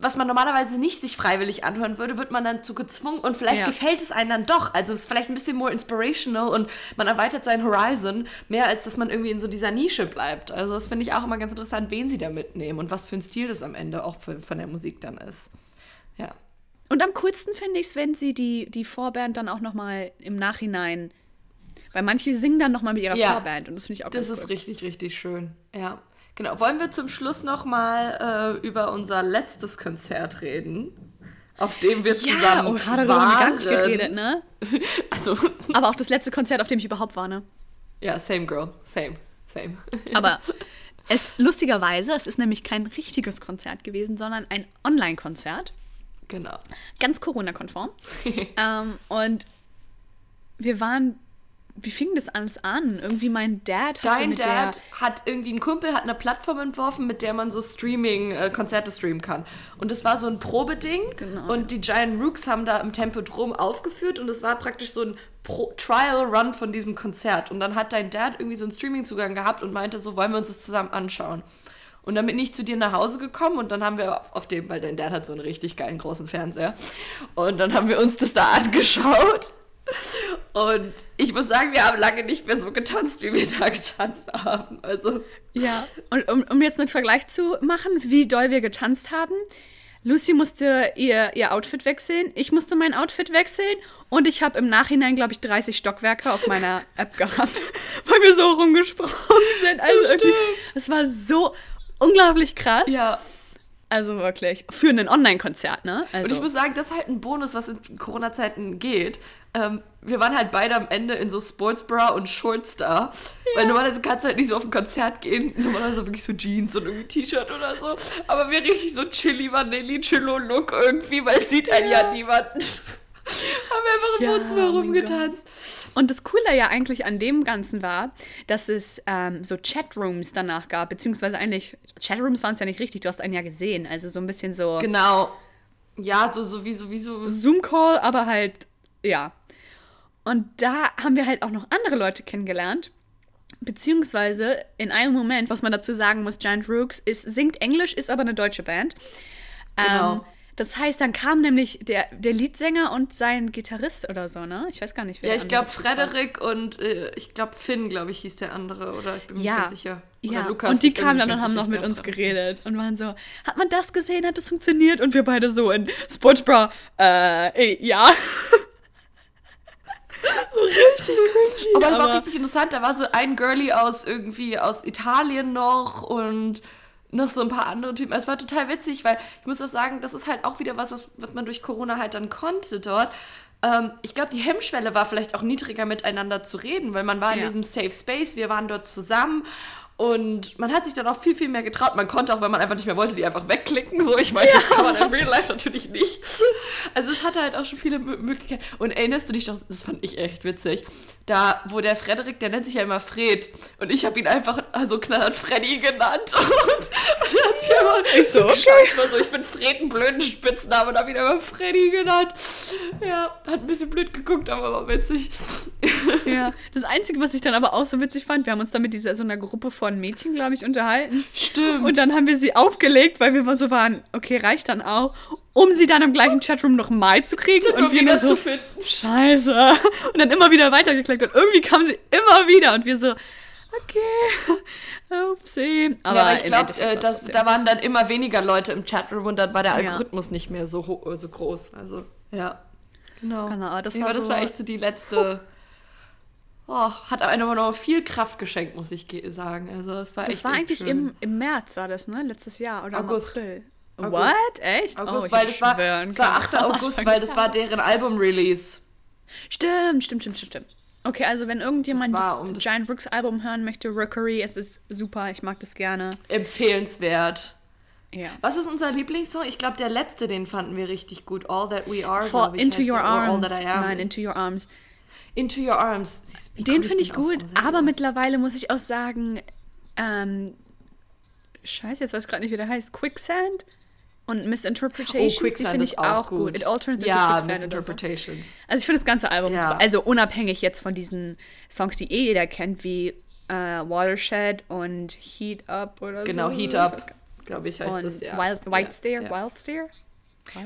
was man normalerweise nicht sich freiwillig anhören würde, wird man dann zu gezwungen und vielleicht Ja. gefällt es einem dann doch. Also es ist vielleicht ein bisschen more inspirational und man erweitert seinen Horizon mehr, als dass man irgendwie in so dieser Nische bleibt. Also das finde ich auch immer ganz interessant, wen sie da mitnehmen und was für ein Stil das am Ende auch für, von der Musik dann ist. Ja. Und am coolsten finde ich es, wenn sie die, die Vorband dann auch noch mal im Nachhinein, weil manche singen dann noch mal mit ihrer Ja. Vorband und das finde ich auch Das ist cool. richtig, richtig schön. Ja. Genau. Wollen wir zum Schluss noch mal äh, über unser letztes Konzert reden? Auf dem wir Ja, zusammen oh, darüber haben wir gar nicht waren? geredet, ne? Also, Aber auch das letzte Konzert, auf dem ich überhaupt war, ne? ja, same girl. Same. Same. Aber es lustigerweise, es ist nämlich kein richtiges Konzert gewesen, sondern ein Online-Konzert. genau. Ganz Corona-konform. ähm, und wir waren, wie fing das alles an? Irgendwie mein Dad hatte Dein mit Dad der hat irgendwie ein Kumpel hat eine Plattform entworfen, mit der man so Streaming äh, Konzerte streamen kann. Und das war so ein Probeding Genau. und die Giant Rooks haben da im Tempodrom aufgeführt und es war praktisch so ein Pro Trial Run von diesem Konzert und dann hat dein Dad irgendwie so einen Streaming Zugang gehabt und meinte so, wollen wir uns das zusammen anschauen. Und dann bin ich zu dir nach Hause gekommen und dann haben wir auf, auf dem, weil dein Dad hat so einen richtig geilen großen Fernseher. Und dann haben wir uns das da angeschaut. Und ich muss sagen, wir haben lange nicht mehr so getanzt, wie wir da getanzt haben. Also, Ja, und um, um jetzt einen Vergleich zu machen, wie doll wir getanzt haben. Lucy musste ihr, ihr Outfit wechseln, ich musste mein Outfit wechseln und ich habe im Nachhinein, glaube ich, 30 Stockwerke auf meiner App gehabt, weil wir so rumgesprungen sind. Also irgendwie, es war so unglaublich krass. ja. Also wirklich, für ein Online-Konzert, ne? Also, Und ich muss sagen, das ist halt ein Bonus, was in Corona-Zeiten geht. Ähm, wir waren halt beide am Ende in so Sportsbra und Shorts da. Weil normalerweise kannst du halt nicht so auf ein Konzert gehen. Normalerweise wirklich so Jeans und irgendwie T-Shirt oder so. Aber wir richtig so chilly Vanilli Chillo Look irgendwie, weil es sieht einen ja, niemand. Haben wir einfach im Ja, Wohnzimmer oh rumgetanzt. Und das Coole ja eigentlich an dem Ganzen war, dass es ähm, so Chatrooms danach gab, beziehungsweise eigentlich, Chatrooms waren es ja nicht richtig, du hast einen ja gesehen, also so ein bisschen so Genau. Ja, so, so wie so, wie so. Zoom-Call, aber halt, ja. Und da haben wir halt auch noch andere Leute kennengelernt, beziehungsweise in einem Moment, was man dazu sagen muss, Giant Rooks ist, singt Englisch, ist aber eine deutsche Band. Genau. Ähm, das heißt, dann kam nämlich der, der Leadsänger und sein Gitarrist oder so, ne? Ich weiß gar nicht, wer Ja, ich glaube. Frederik und äh, ich glaube Finn, glaube ich, hieß der andere. Oder ich bin mir Ja. nicht sicher. Oder Ja, Lukas, und die kamen dann und haben noch mit uns glaub, geredet und waren so, hat man das gesehen, hat das funktioniert? Und wir beide so in Sportsbra, äh, ey, ja. so richtig cringy. Aber es war auch richtig interessant. Da war so ein Girlie aus irgendwie aus Italien noch und noch so ein paar andere Typen. Es war total witzig, weil ich muss auch sagen, das ist halt auch wieder was, was, was man durch Corona halt dann konnte dort. Ähm, ich glaube, die Hemmschwelle war vielleicht auch niedriger miteinander zu reden, weil man war in Ja. diesem Safe Space, wir waren dort zusammen. Und man hat sich dann auch viel, viel mehr getraut. Man konnte auch, wenn man einfach nicht mehr wollte, die einfach wegklicken. So, ich meine, das kann man in Real Life natürlich nicht. Also es hatte halt auch schon viele Mö- Möglichkeiten. Und erinnerst du dich doch, das fand ich echt witzig, da, wo der Frederik, der nennt sich ja immer Fred. Und ich habe ihn einfach so knallhart Freddy genannt. Und, und er hat sich immer Ich so, okay. war so, ich bin Fred, einen blöden Spitznamen und habe ihn immer Freddy genannt. Ja, hat ein bisschen blöd geguckt, aber war witzig. Ja, das Einzige, was ich dann aber auch so witzig fand, wir haben uns dann mit dieser so einer Gruppe von Mädchen, glaube ich, unterhalten. Stimmt. Und dann haben wir sie aufgelegt, weil wir mal so waren, okay, reicht dann auch, um sie dann im gleichen Chatroom noch mal zu kriegen. Und und wir wieder nur so, zu finden. scheiße. Und dann immer wieder weitergeklickt und irgendwie kam sie immer wieder und wir so, okay, upsie. Aber ja, aber ich glaube, äh, da waren dann immer weniger Leute im Chatroom und dann war der Ja. Algorithmus nicht mehr so, so groß. Also, ja. Genau. Genau, das ja, war aber das so- war echt so die letzte. Oh, hat einem aber noch viel Kraft geschenkt, muss ich ge- sagen. Also, es war Das echt war echt eigentlich schön. im, im März, war das, ne? Letztes Jahr oder August. im April. August. What? Echt? August, oh, weil das war, es war können. 8. August, weil das war deren Album-Release. Stimmt, stimmt, stimmt, stimmt, stimmt. Okay, also wenn irgendjemand Das das, um das- Giant Rooks Album hören möchte, Rookery, es ist super, ich mag das gerne. Empfehlenswert. Ja. Was ist unser Lieblingssong? Ich glaube, der letzte, den fanden wir richtig gut. All That We Are. For ich, Into Your Arms. All That I Am. Nein, Into Your Arms. Into Your Arms. Wie Den finde ich gut, aber mittlerweile muss ich auch sagen, ähm, scheiße, jetzt weiß ich gerade nicht, wie der heißt. Quicksand und Misinterpretations, Oh, die Quicksand finde ich auch gut. It all turns into ja, Quicksand oder so. Misinterpretations. Also ich finde das ganze Album Ja. Also unabhängig jetzt von diesen Songs, die eh jeder kennt, wie äh, Watershed und Heat Up oder Genau, so. Heat Ich Up, glaube ich, heißt Und das ja. Wild, White ja, Stare, ja. Wild Stare?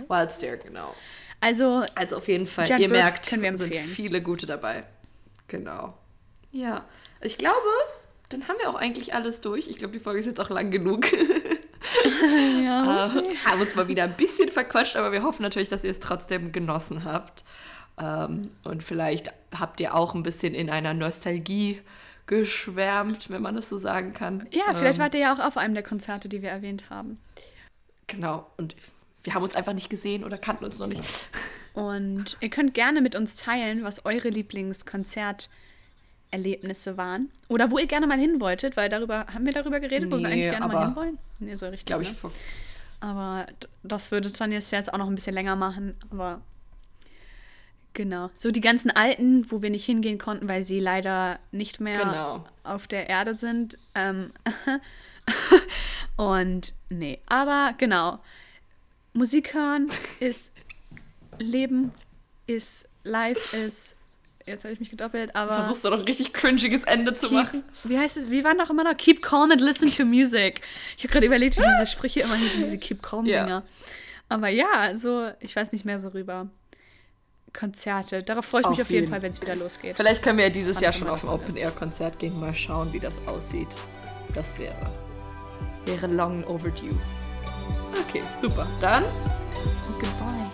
Wild Stare, genau. Also, Also auf jeden Fall, Giant ihr Rooks merkt, sind viele gute dabei. Genau. Ja, ich glaube, dann haben wir auch eigentlich alles durch. Ich glaube, die Folge ist jetzt auch lang genug. ja, Äh, haben uns mal wieder ein bisschen verquatscht, aber wir hoffen natürlich, dass ihr es trotzdem genossen habt. Ähm, und vielleicht habt ihr auch ein bisschen in einer Nostalgie geschwärmt, wenn man das so sagen kann. ja vielleicht ähm, wart ihr ja auch auf einem der Konzerte, die wir erwähnt haben. Genau. Und wir haben uns einfach nicht gesehen oder kannten uns noch nicht. Und ihr könnt gerne mit uns teilen, was eure Lieblingskonzerterlebnisse waren. Oder wo ihr gerne mal hin wolltet, weil darüber, haben wir darüber geredet, wo wir eigentlich gerne mal aber- hinwollen? Nee, so richtig. Glaube ich. ne? Aber das würde Tanja jetzt auch noch ein bisschen länger machen. Aber genau. So die ganzen alten, wo wir nicht hingehen konnten, weil sie leider nicht mehr Genau. auf der Erde sind. Ähm Und nee. Aber genau. Musik hören ist Leben, ist live, ist. Jetzt habe ich mich gedoppelt, aber. Versuchst du doch ein richtig cringiges Ende zu machen. Keep, wie heißt es? Wie waren doch immer noch? Keep calm and listen to music. Ich habe gerade überlegt, wie diese Sprüche immer hießen, diese Keep calm Ja. Aber ja, so, ich weiß nicht mehr so rüber. Konzerte. Darauf freue ich mich Auf auf jeden jeden. Fall, wenn es wieder losgeht. Vielleicht können wir ja dieses Wann Jahr schon auf ein. Open-Air-Konzert gehen. Mal schauen, wie das aussieht. Das wäre, wäre long overdue. Okay, super. Dann Goodbye.